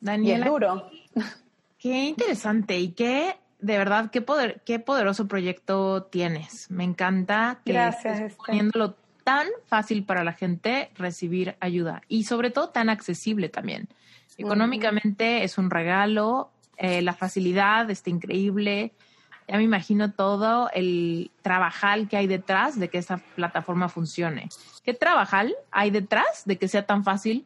Speaker 1: Daniela. duro.
Speaker 2: Qué interesante y qué, de verdad, qué, poder, qué poderoso proyecto tienes. Me encanta que
Speaker 1: Gracias,
Speaker 2: poniéndolo tan fácil para la gente recibir ayuda y sobre todo tan accesible también. Económicamente es un regalo, eh, la facilidad está increíble ya me imagino todo el trabajal que hay detrás de que esta plataforma funcione. ¿Qué trabajal hay detrás de que sea tan fácil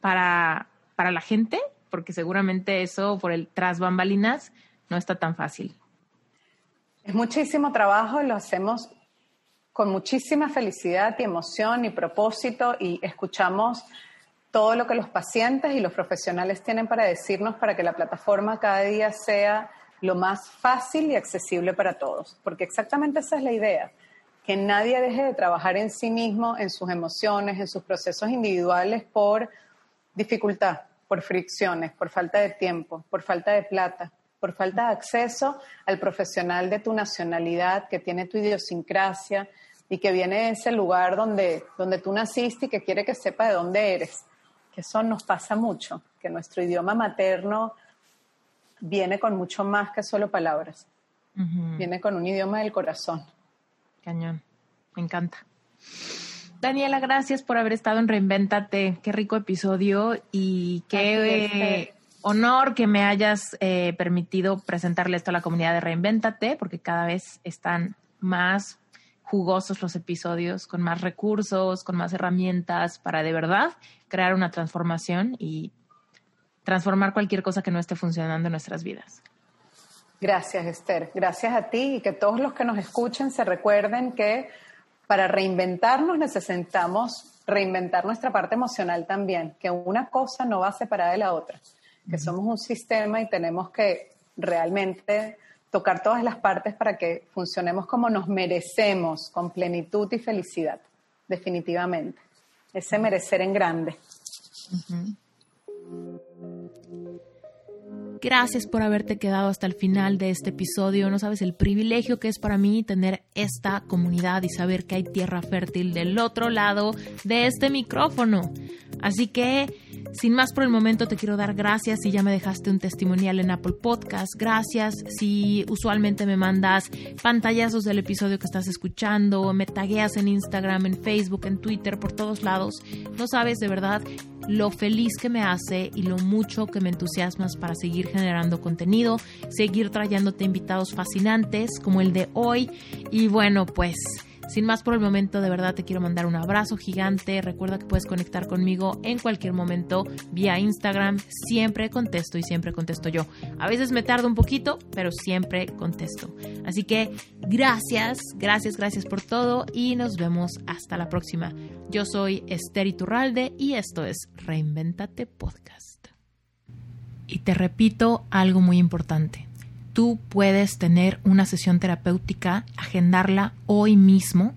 Speaker 2: para, para la gente? Porque seguramente eso por el tras bambalinas no está tan fácil.
Speaker 1: Es muchísimo trabajo, lo hacemos con muchísima felicidad y emoción y propósito y escuchamos todo lo que los pacientes y los profesionales tienen para decirnos para que la plataforma cada día sea lo más fácil y accesible para todos, porque exactamente esa es la idea, que nadie deje de trabajar en sí mismo, en sus emociones, en sus procesos individuales por dificultad, por fricciones, por falta de tiempo, por falta de plata, por falta de acceso al profesional de tu nacionalidad que tiene tu idiosincrasia y que viene de ese lugar donde, donde tú naciste y que quiere que sepa de dónde eres. Que eso nos pasa mucho, que nuestro idioma materno viene con mucho más que solo palabras. Viene con un idioma del corazón.
Speaker 2: Cañón. Me encanta. Daniela, gracias por haber estado en Reinvéntate. Qué rico episodio y qué honor que me hayas eh, permitido presentarle esto a la comunidad de Reinvéntate, porque cada vez están más jugosos los episodios, con más recursos, con más herramientas para de verdad crear una transformación y transformar cualquier cosa que no esté funcionando en nuestras vidas.
Speaker 1: Gracias, Esther. Gracias a ti y que todos los que nos escuchen se recuerden que para reinventarnos necesitamos reinventar nuestra parte emocional también, que una cosa no va separada de la otra que somos un sistema y tenemos que realmente tocar todas las partes para que funcionemos como nos merecemos, con plenitud y felicidad, definitivamente. Ese merecer en grande.
Speaker 2: Gracias por haberte quedado hasta el final de este episodio. No sabes el privilegio que es para mí tener esta comunidad y saber que hay tierra fértil del otro lado de este micrófono. Así que sin más por el momento, te quiero dar gracias si ya me dejaste un testimonial en Apple Podcast. Gracias si usualmente me mandas pantallazos del episodio que estás escuchando, me tagueas en Instagram, en Facebook, en Twitter, por todos lados. No sabes de verdad lo feliz que me hace y lo mucho que me entusiasmas para seguir generando contenido, seguir trayéndote invitados fascinantes como el de hoy. Y bueno, pues sin más por el momento, de verdad te quiero mandar un abrazo gigante. Recuerda que puedes conectar conmigo en cualquier momento vía Instagram. Siempre contesto y siempre contesto yo. A veces me tardo un poquito, pero siempre contesto. Así que gracias, gracias, gracias por todo y nos vemos hasta la próxima. Yo soy Esther Iturralde y esto es Reinventate Podcast. Y te repito algo muy importante tú puedes tener una sesión terapéutica, agendarla hoy mismo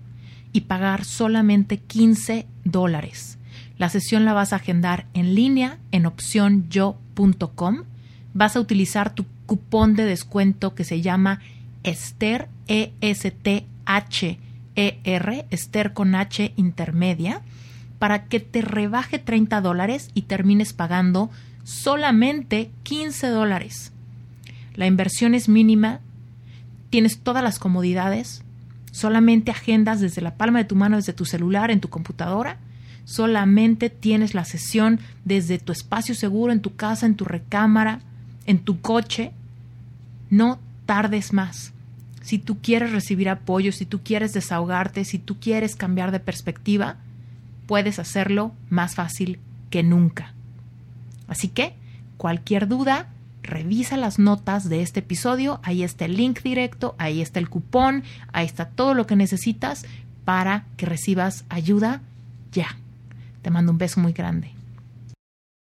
Speaker 2: y pagar solamente 15 dólares. La sesión la vas a agendar en línea en opciónyo.com. Vas a utilizar tu cupón de descuento que se llama Esther, E-S-T-H-E-R, Esther con H intermedia, para que te rebaje 30 dólares y termines pagando solamente 15 dólares. La inversión es mínima, tienes todas las comodidades, solamente agendas desde la palma de tu mano, desde tu celular, en tu computadora, solamente tienes la sesión desde tu espacio seguro, en tu casa, en tu recámara, en tu coche. No tardes más. Si tú quieres recibir apoyo, si tú quieres desahogarte, si tú quieres cambiar de perspectiva, puedes hacerlo más fácil que nunca. Así que, cualquier duda, revisa las notas de este episodio, ahí está el link directo, ahí está el cupón, ahí está todo lo que necesitas para que recibas ayuda ya. Te mando un beso muy grande.